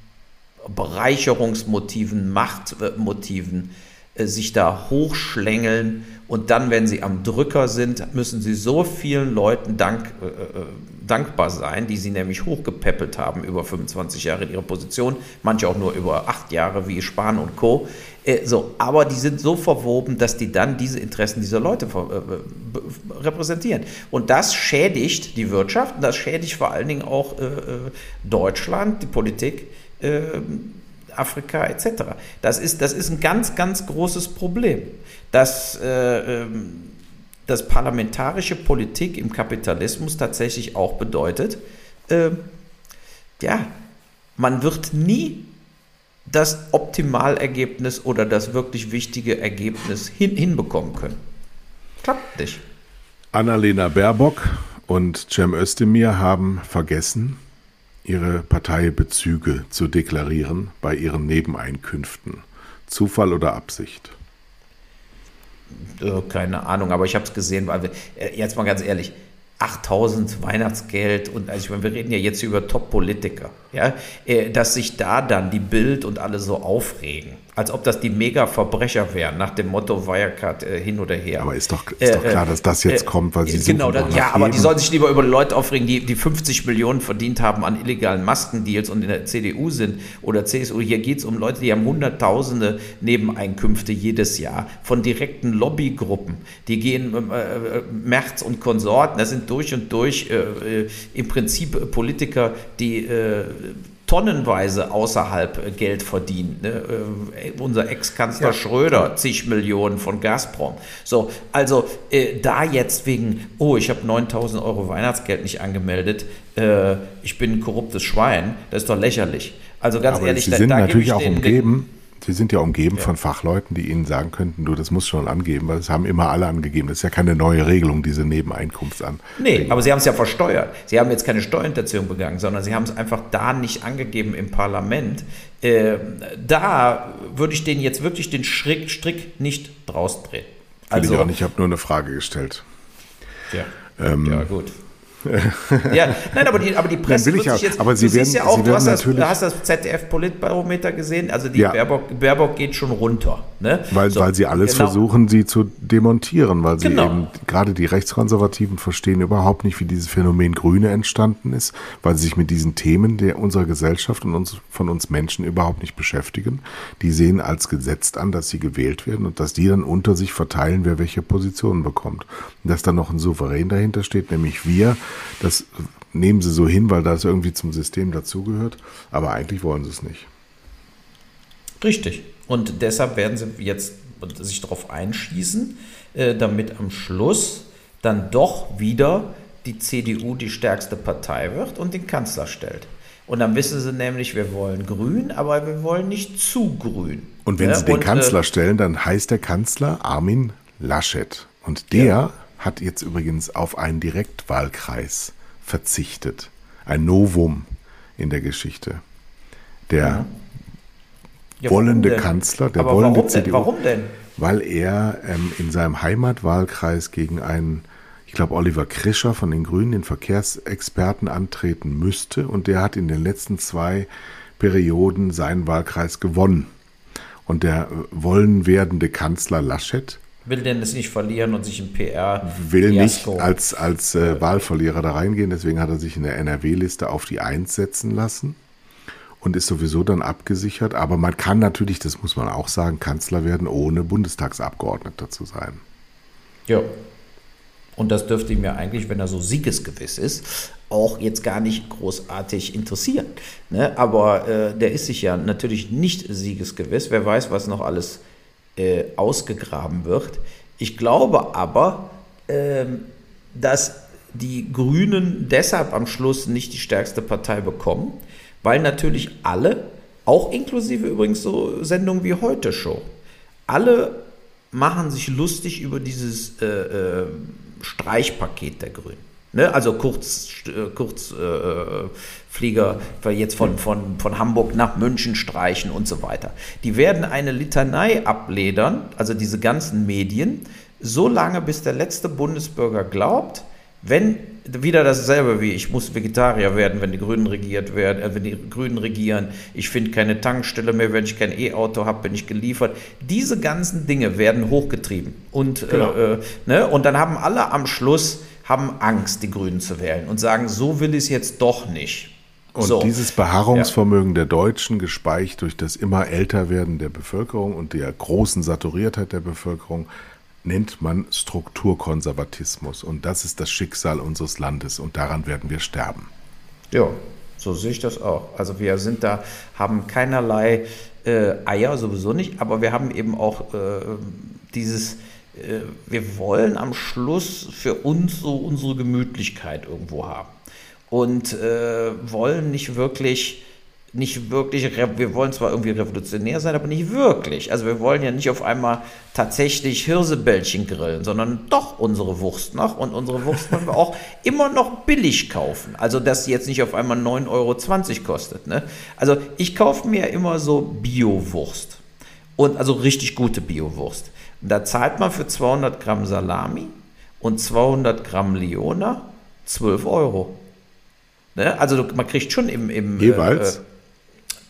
Bereicherungsmotiven, Machtmotiven äh, sich da hochschlängeln und dann, wenn sie am Drücker sind, müssen sie so vielen Leuten dank, äh, äh dankbar sein, die sie nämlich hochgepäppelt haben über 25 Jahre in ihrer Position, manche auch nur über acht Jahre wie Spahn und Co. Äh, so, aber die sind so verwoben, dass die dann diese Interessen dieser Leute äh, repräsentieren. Und das schädigt die Wirtschaft und das schädigt vor allen Dingen auch äh, Deutschland, die Politik. Ähm, Afrika etc. Das ist, das ist ein ganz, ganz großes Problem, dass, äh, ähm, dass parlamentarische Politik im Kapitalismus tatsächlich auch bedeutet, äh, ja, man wird nie das Optimalergebnis oder das wirklich wichtige Ergebnis hin, hinbekommen können. Klappt nicht. Annalena Baerbock und Cem Özdemir haben vergessen, ihre Parteibezüge zu deklarieren bei ihren Nebeneinkünften. Zufall oder Absicht? Äh, keine Ahnung, aber ich habe es gesehen, weil wir, äh, jetzt mal ganz ehrlich, 8000 Weihnachtsgeld und also ich meine, wir reden ja jetzt über Top-Politiker, ja, äh, dass sich da dann die Bild und alle so aufregen als ob das die Mega-Verbrecher wären, nach dem Motto Wirecard äh, hin oder her. Aber ist doch, ist doch äh, klar, dass das jetzt äh, kommt, weil sie Genau, das, ja, aber die sollen sich lieber über Leute aufregen, die, die 50 Millionen verdient haben an illegalen Maskendeals und in der CDU sind oder CSU. Hier geht es um Leute, die haben Hunderttausende Nebeneinkünfte jedes Jahr von direkten Lobbygruppen. Die gehen ähm, äh, Merz und Konsorten, das sind durch und durch äh, äh, im Prinzip Politiker, die tonnenweise außerhalb äh, Geld verdient. Ne? Äh, unser Ex-Kanzler ja. Schröder, zig Millionen von Gazprom. So, also äh, da jetzt wegen, oh, ich habe 9000 Euro Weihnachtsgeld nicht angemeldet, äh, ich bin ein korruptes Schwein, das ist doch lächerlich. Also ganz Aber ehrlich, Sie sind da, da natürlich auch den, umgeben Sie sind ja umgeben ja. von Fachleuten, die Ihnen sagen könnten, du, das musst schon angeben, weil es haben immer alle angegeben. Das ist ja keine neue Regelung, diese Nebeneinkunft an. Nee, aber Sie haben es ja versteuert. Sie haben jetzt keine Steuerhinterziehung begangen, sondern Sie haben es einfach da nicht angegeben im Parlament. Äh, da würde ich denen jetzt wirklich den Strick, Strick nicht draus drehen. Also, ich auch nicht, ich habe nur eine Frage gestellt. Ja, ähm, ja gut ja, nein, aber die, aber die Presse wird sich jetzt. Aber Sie werden, ja auch, du hast, das, hast das ZDF-Politbarometer gesehen, also die ja. Baerbock, Baerbock geht schon runter. Ne? Weil, so, weil sie alles genau. versuchen, sie zu demontieren, weil sie genau. eben, gerade die Rechtskonservativen verstehen überhaupt nicht, wie dieses Phänomen Grüne entstanden ist, weil sie sich mit diesen Themen der unserer Gesellschaft und uns, von uns Menschen überhaupt nicht beschäftigen. Die sehen als gesetzt an, dass sie gewählt werden und dass die dann unter sich verteilen, wer welche Positionen bekommt. Und dass da noch ein Souverän dahinter steht, nämlich wir, das nehmen sie so hin, weil das irgendwie zum System dazugehört, aber eigentlich wollen sie es nicht. Richtig. Und deshalb werden sie jetzt sich darauf einschießen, äh, damit am Schluss dann doch wieder die CDU die stärkste Partei wird und den Kanzler stellt. Und dann wissen sie nämlich, wir wollen grün, aber wir wollen nicht zu grün. Und wenn ja, sie den und, äh, Kanzler stellen, dann heißt der Kanzler Armin Laschet. Und der ja hat jetzt übrigens auf einen Direktwahlkreis verzichtet. Ein Novum in der Geschichte. Der ja, wollende Kanzler, der Aber wollende warum CDU. Denn? Warum denn? Weil er ähm, in seinem Heimatwahlkreis gegen einen, ich glaube, Oliver Krischer von den Grünen, den Verkehrsexperten, antreten müsste. Und der hat in den letzten zwei Perioden seinen Wahlkreis gewonnen. Und der äh, wollen werdende Kanzler Laschet will denn das nicht verlieren und sich im PR will nicht als als äh, Wahlverlierer da reingehen, deswegen hat er sich in der NRW-Liste auf die Eins setzen lassen und ist sowieso dann abgesichert. Aber man kann natürlich, das muss man auch sagen, Kanzler werden, ohne Bundestagsabgeordneter zu sein. Ja. Und das dürfte ihm ja eigentlich, wenn er so siegesgewiss ist, auch jetzt gar nicht großartig interessieren. Ne? Aber äh, der ist sich ja natürlich nicht siegesgewiss. Wer weiß, was noch alles äh, ausgegraben wird. Ich glaube aber, äh, dass die Grünen deshalb am Schluss nicht die stärkste Partei bekommen, weil natürlich alle, auch inklusive übrigens so Sendungen wie heute Show, alle machen sich lustig über dieses äh, äh Streichpaket der Grünen. Ne? Also Kurz, äh, Kurzflieger, äh, jetzt von, von, von Hamburg nach München streichen und so weiter. Die werden eine Litanei abledern, also diese ganzen Medien, so lange bis der letzte Bundesbürger glaubt, wenn wieder dasselbe wie ich muss Vegetarier werden, wenn die Grünen regiert werden, äh, wenn die Grünen regieren. Ich finde keine Tankstelle mehr, wenn ich kein E-Auto habe, bin ich geliefert. Diese ganzen Dinge werden hochgetrieben und äh, genau. äh, ne? und dann haben alle am Schluss haben Angst, die Grünen zu wählen und sagen, so will ich es jetzt doch nicht. Und so. dieses Beharrungsvermögen ja. der Deutschen, gespeicht durch das immer älter werden der Bevölkerung und der großen Saturiertheit der Bevölkerung, nennt man Strukturkonservatismus. Und das ist das Schicksal unseres Landes und daran werden wir sterben. Ja, so sehe ich das auch. Also wir sind da, haben keinerlei äh, Eier, sowieso nicht, aber wir haben eben auch äh, dieses, äh, wir wollen am Schluss für uns so unsere Gemütlichkeit irgendwo haben und äh, wollen nicht wirklich nicht wirklich, wir wollen zwar irgendwie revolutionär sein, aber nicht wirklich. Also wir wollen ja nicht auf einmal tatsächlich Hirsebällchen grillen, sondern doch unsere Wurst noch. Und unsere Wurst wollen wir auch immer noch billig kaufen. Also dass sie jetzt nicht auf einmal 9,20 Euro kostet. Ne? Also ich kaufe mir immer so Bio-Wurst. Und also richtig gute Bio-Wurst. Da zahlt man für 200 Gramm Salami und 200 Gramm Liona 12 Euro. Ne? Also man kriegt schon im... im Jeweils? Äh,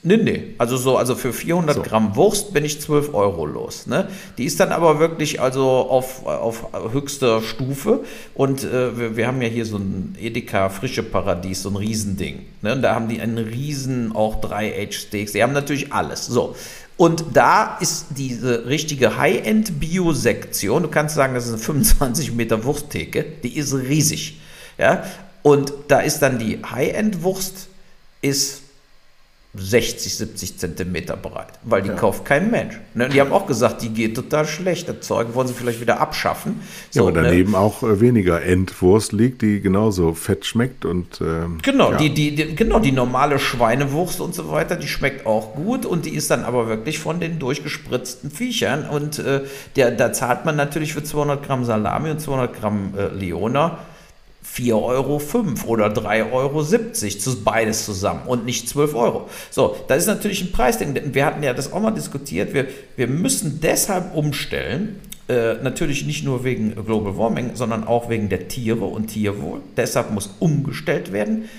Nee, nee. Also so, also für 400 so. Gramm Wurst bin ich 12 Euro los. Ne? Die ist dann aber wirklich also auf, auf höchster Stufe. Und äh, wir, wir, haben ja hier so ein Edeka Frische Paradies, so ein Riesending. Ne? Und da haben die einen riesen, auch drei H-Steaks. Die haben natürlich alles. So. Und da ist diese richtige High-End-Bio-Sektion. Du kannst sagen, das ist eine 25 Meter Wursttheke. Die ist riesig. Ja? Und da ist dann die High-End-Wurst ist 60, 70 Zentimeter breit, weil die ja. kauft kein Mensch. Ne? Die haben auch gesagt, die geht total schlecht. Das Zeug wollen sie vielleicht wieder abschaffen. So, ja, aber ne? daneben ne? auch äh, weniger Endwurst liegt, die genauso fett schmeckt und ähm, genau, ja. die, die, die, genau die normale Schweinewurst und so weiter, die schmeckt auch gut und die ist dann aber wirklich von den durchgespritzten Viechern und äh, der, da zahlt man natürlich für 200 Gramm Salami und 200 Gramm äh, Leona 4,05 Euro oder 3,70 Euro, beides zusammen und nicht 12 Euro. So, das ist natürlich ein Preisding. Wir hatten ja das auch mal diskutiert. Wir, wir müssen deshalb umstellen, äh, natürlich nicht nur wegen Global Warming, sondern auch wegen der Tiere und Tierwohl. Deshalb muss umgestellt werden.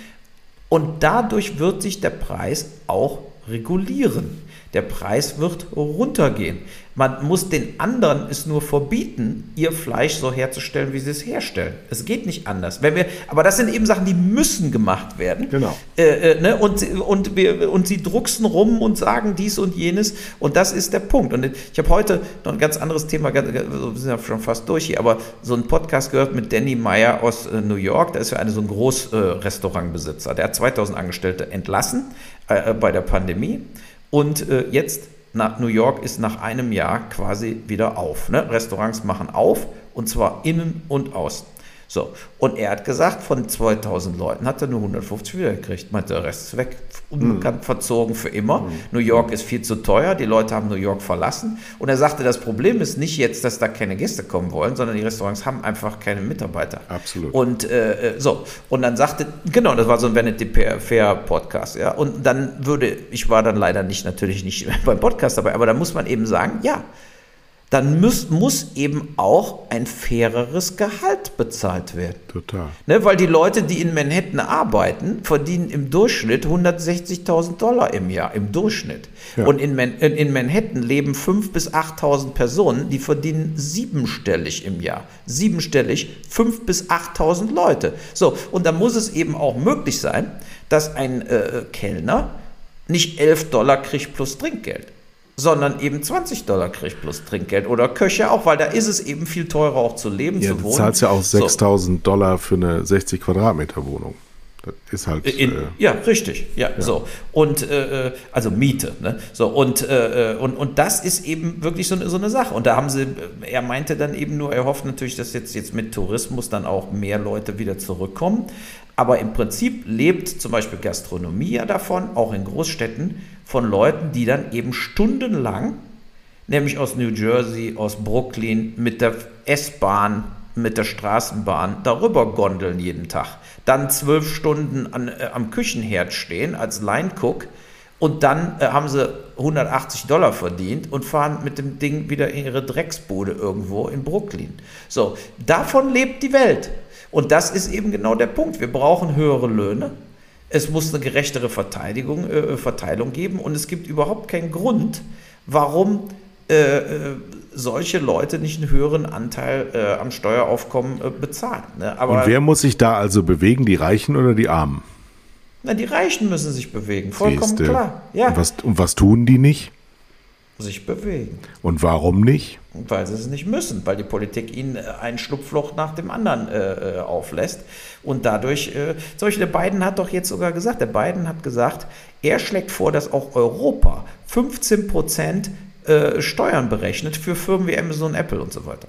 Und dadurch wird sich der Preis auch regulieren. Der Preis wird runtergehen. Man muss den anderen es nur verbieten, ihr Fleisch so herzustellen, wie sie es herstellen. Es geht nicht anders. Wenn wir, aber das sind eben Sachen, die müssen gemacht werden. Genau. Äh, äh, ne? und, und, wir, und sie drucksen rum und sagen dies und jenes. Und das ist der Punkt. Und ich habe heute noch ein ganz anderes Thema, wir sind ja schon fast durch hier, aber so einen Podcast gehört mit Danny Meyer aus äh, New York. Der ist ja eine, so ein Großrestaurantbesitzer. Der hat 2000 Angestellte entlassen äh, bei der Pandemie. Und äh, jetzt nach New York ist nach einem Jahr quasi wieder auf. Ne? Restaurants machen auf und zwar innen und außen. So, und er hat gesagt, von 2000 Leuten hat er nur 150 wiedergekriegt. Meinte, der Rest ist weg, unbekannt, mhm. verzogen für immer. Mhm. New York ist viel zu teuer, die Leute haben New York verlassen. Und er sagte, das Problem ist nicht jetzt, dass da keine Gäste kommen wollen, sondern die Restaurants haben einfach keine Mitarbeiter. Absolut. Und äh, äh so, und dann sagte, genau, das war so ein Vanity Fair Podcast, ja. Und dann würde, ich war dann leider nicht, natürlich nicht beim Podcast dabei, aber da muss man eben sagen, ja, dann muss, muss eben auch ein faireres Gehalt bezahlt werden. Total. Ne, weil die Leute, die in Manhattan arbeiten, verdienen im Durchschnitt 160.000 Dollar im Jahr, im Durchschnitt. Ja. Und in, Man in Manhattan leben 5.000 bis 8.000 Personen, die verdienen siebenstellig im Jahr. Siebenstellig, 5.000 bis 8.000 Leute. So, und da muss es eben auch möglich sein, dass ein äh, Kellner nicht 11 Dollar kriegt plus Trinkgeld sondern eben 20 Dollar kriegt plus Trinkgeld oder Köche auch, weil da ist es eben viel teurer auch zu leben, ja, zu wohnen. Du zahlst ja auch 6000 so. Dollar für eine 60 Quadratmeter Wohnung. Das ist halt. In, äh, ja, richtig. Ja, ja, so. Und, äh, also Miete. Ne? So, und, äh, und, und das ist eben wirklich so, so eine Sache. Und da haben sie, er meinte dann eben nur, er hofft natürlich, dass jetzt, jetzt mit Tourismus dann auch mehr Leute wieder zurückkommen. Aber im Prinzip lebt zum Beispiel Gastronomie ja davon, auch in Großstädten, von Leuten, die dann eben stundenlang, nämlich aus New Jersey, aus Brooklyn, mit der S-Bahn, mit der Straßenbahn darüber gondeln jeden Tag. Dann zwölf Stunden an, äh, am Küchenherd stehen als Line Cook und dann äh, haben sie 180 Dollar verdient und fahren mit dem Ding wieder in ihre Drecksbude irgendwo in Brooklyn. So, davon lebt die Welt. Und das ist eben genau der Punkt. Wir brauchen höhere Löhne. Es muss eine gerechtere Verteidigung, äh, Verteilung geben und es gibt überhaupt keinen Grund, warum äh, äh solche Leute nicht einen höheren Anteil äh, am Steueraufkommen äh, bezahlen. Ne? Aber, und wer muss sich da also bewegen, die Reichen oder die Armen? Na, die Reichen müssen sich bewegen, vollkommen Siehste. klar. Ja. Und, was, und was tun die nicht? sich bewegen. Und warum nicht? Weil sie es nicht müssen, weil die Politik ihnen äh, ein Schlupfloch nach dem anderen äh, äh, auflässt. Und dadurch, äh, zum Beispiel der Biden hat doch jetzt sogar gesagt, der Biden hat gesagt, er schlägt vor, dass auch Europa 15 Prozent äh, Steuern berechnet für Firmen wie Amazon, Apple und so weiter.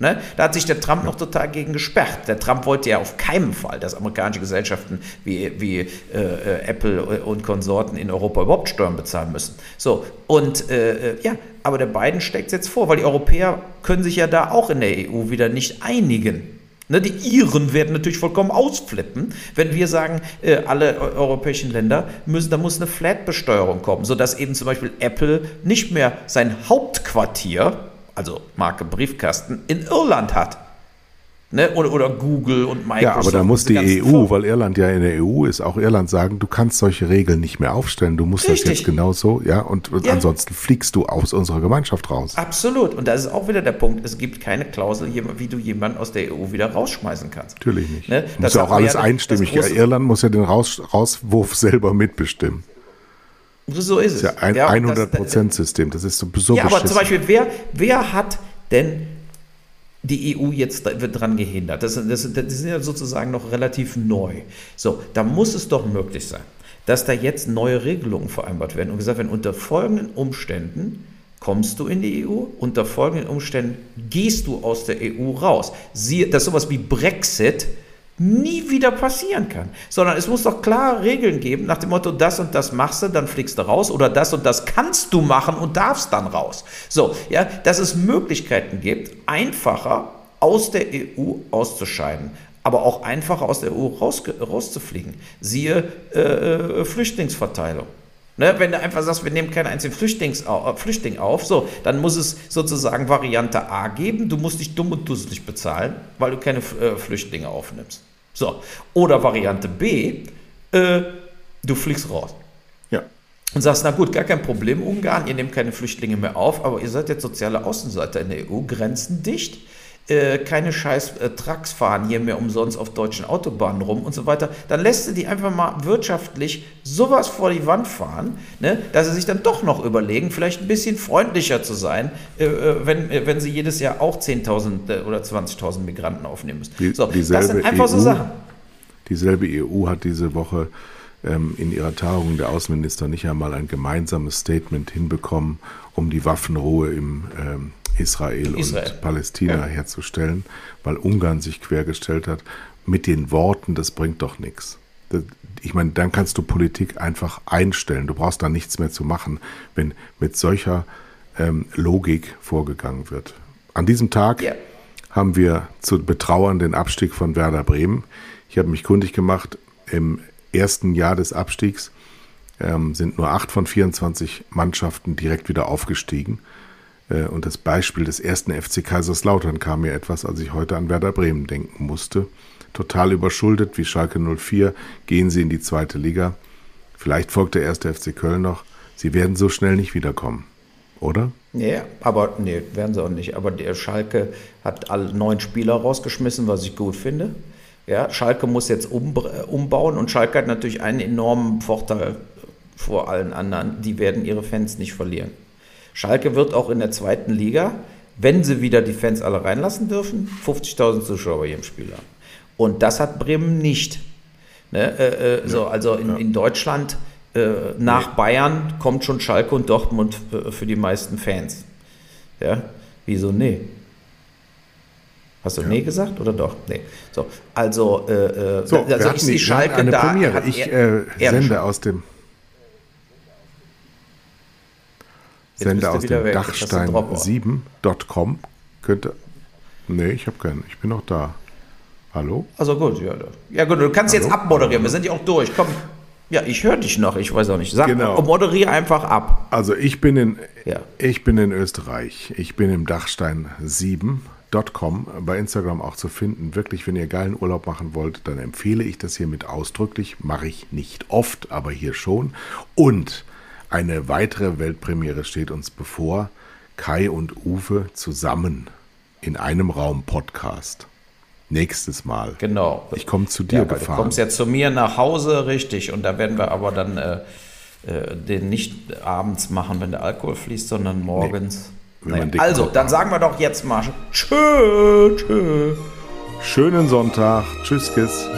Ne? Da hat sich der Trump noch total gegen gesperrt. Der Trump wollte ja auf keinen Fall, dass amerikanische Gesellschaften wie, wie äh, äh Apple und Konsorten in Europa überhaupt Steuern bezahlen müssen. So, und äh, äh ja, aber der Biden steckt es jetzt vor, weil die Europäer können sich ja da auch in der EU wieder nicht einigen. Ne, die Iren werden natürlich vollkommen ausflippen, wenn wir sagen, äh, alle europäischen Länder müssen, da muss eine Flat-Besteuerung kommen, sodass eben zum Beispiel Apple nicht mehr sein Hauptquartier also Marke Briefkasten, in Irland hat. Ne? Oder, oder Google und Microsoft. Ja, aber da muss die EU, Firmen. weil Irland ja in der EU ist, auch Irland sagen, du kannst solche Regeln nicht mehr aufstellen. Du musst Richtig. das jetzt genauso, ja, und, und ja. ansonsten fliegst du aus unserer Gemeinschaft raus. Absolut. Und das ist auch wieder der Punkt. Es gibt keine Klausel, wie du jemanden aus der EU wieder rausschmeißen kannst. Natürlich nicht. Ne? Muss ja auch alles ja einstimmig. Ja, Irland muss ja den Raus Rauswurf selber mitbestimmen. So ist es. Das ist ja ein ja, 100%-System. Das ist so, so Ja, aber zum Beispiel, wer, wer hat denn die EU jetzt wird dran gehindert? Das, das, das ist ja sozusagen noch relativ neu. So, da muss es doch möglich sein, dass da jetzt neue Regelungen vereinbart werden und gesagt werden, unter folgenden Umständen kommst du in die EU, unter folgenden Umständen gehst du aus der EU raus. Siehe, das ist sowas wie Brexit nie wieder passieren kann. Sondern es muss doch klare Regeln geben, nach dem Motto, das und das machst du, dann fliegst du raus oder das und das kannst du machen und darfst dann raus. So, ja, dass es Möglichkeiten gibt, einfacher aus der EU auszuscheiden, aber auch einfacher aus der EU raus, rauszufliegen. Siehe äh, äh Flüchtlingsverteilung. Ne, wenn du einfach sagst, wir nehmen keinen einzigen Flüchtlings, äh, Flüchtling auf, so, dann muss es sozusagen Variante A geben, du musst dich dumm und dusselig bezahlen, weil du keine äh, Flüchtlinge aufnimmst. So. Oder Variante B, äh, du fliegst raus. Ja. Und sagst, na gut, gar kein Problem, Ungarn, ihr nehmt keine Flüchtlinge mehr auf, aber ihr seid jetzt soziale Außenseiter in der EU, Grenzen dicht äh, keine scheiß äh, Trucks fahren hier mehr umsonst auf deutschen Autobahnen rum und so weiter, dann lässt du die einfach mal wirtschaftlich sowas vor die Wand fahren, ne, dass sie sich dann doch noch überlegen, vielleicht ein bisschen freundlicher zu sein, äh, äh wenn, äh, wenn sie jedes Jahr auch 10.000 äh, oder 20.000 Migranten aufnehmen müssen. Die, so, das sind einfach EU, so Sachen. Dieselbe EU hat diese Woche ähm, in ihrer Tagung der Außenminister nicht einmal ein gemeinsames Statement hinbekommen, um die Waffenruhe im ähm, Israel, Israel. und Palästina ja. herzustellen, weil Ungarn sich quergestellt hat, mit den Worten, das bringt doch nichts. Ich meine, dann kannst du Politik einfach einstellen. Du brauchst da nichts mehr zu machen, wenn mit solcher ähm, Logik vorgegangen wird. An diesem Tag ja. haben wir zu betrauern den Abstieg von Werder Bremen. Ich habe mich kundig gemacht, im ersten Jahr des Abstiegs ähm, sind nur acht von 24 Mannschaften direkt wieder aufgestiegen. Äh, und das Beispiel des ersten FC Kaiserslautern kam mir etwas, als ich heute an Werder Bremen denken musste. Total überschuldet wie Schalke 04 gehen sie in die zweite Liga. Vielleicht folgt der erste FC Köln noch. Sie werden so schnell nicht wiederkommen, oder? Nee, aber nee, werden sie auch nicht. Aber der Schalke hat alle neun Spieler rausgeschmissen, was ich gut finde. Ja, Schalke muss jetzt um, umbauen und Schalke hat natürlich einen enormen Vorteil vor allen anderen. Die werden ihre Fans nicht verlieren. Schalke wird auch in der zweiten Liga, wenn sie wieder die Fans alle reinlassen dürfen, 50.000 Zuschauer bei jedem Spiel haben. Und das hat Bremen nicht. Ne? Äh, äh, so, also in, in Deutschland äh, nach nee. Bayern kommt schon Schalke und Dortmund für, für die meisten Fans. Ja? Wieso nee? Hast du ja. nee gesagt oder doch? Nee. So, also, äh, äh so, also ist die Schalke eine da. Premiere. Ich äh, sende aus dem Sender aus dem Dachstein7.com. Könnte. Nee, ich habe keinen. Ich bin noch da. Hallo? Also gut, ja. Ja gut, du kannst Hallo? jetzt abmoderieren. Wir sind ja auch durch. Komm. Ja, ich höre dich noch. Ich weiß auch nicht. Sag, genau. moderiere einfach ab. Also ich bin in, ja. ich bin in Österreich. Ich bin im Dachstein7 schleswig.com bei Instagram auch zu finden. Wirklich, wenn ihr geilen Urlaub machen wollt, dann empfehle ich das hiermit ausdrücklich. Mache ich nicht oft, aber hier schon. Und eine weitere Weltpremiere steht uns bevor. Kai und Uwe zusammen in einem Raum Podcast. Nächstes Mal. Genau. Ich komme zu dir ja, gefahren. Du kommst ja zu mir nach Hause, richtig. Und da werden wir aber dann äh, äh, den nicht abends machen, wenn der Alkohol fließt, sondern morgens. Nee. dick Also, dann sagen wir doch jetzt mal Tschö, tschö. Schönen Sonntag. Tschüss, Kiss.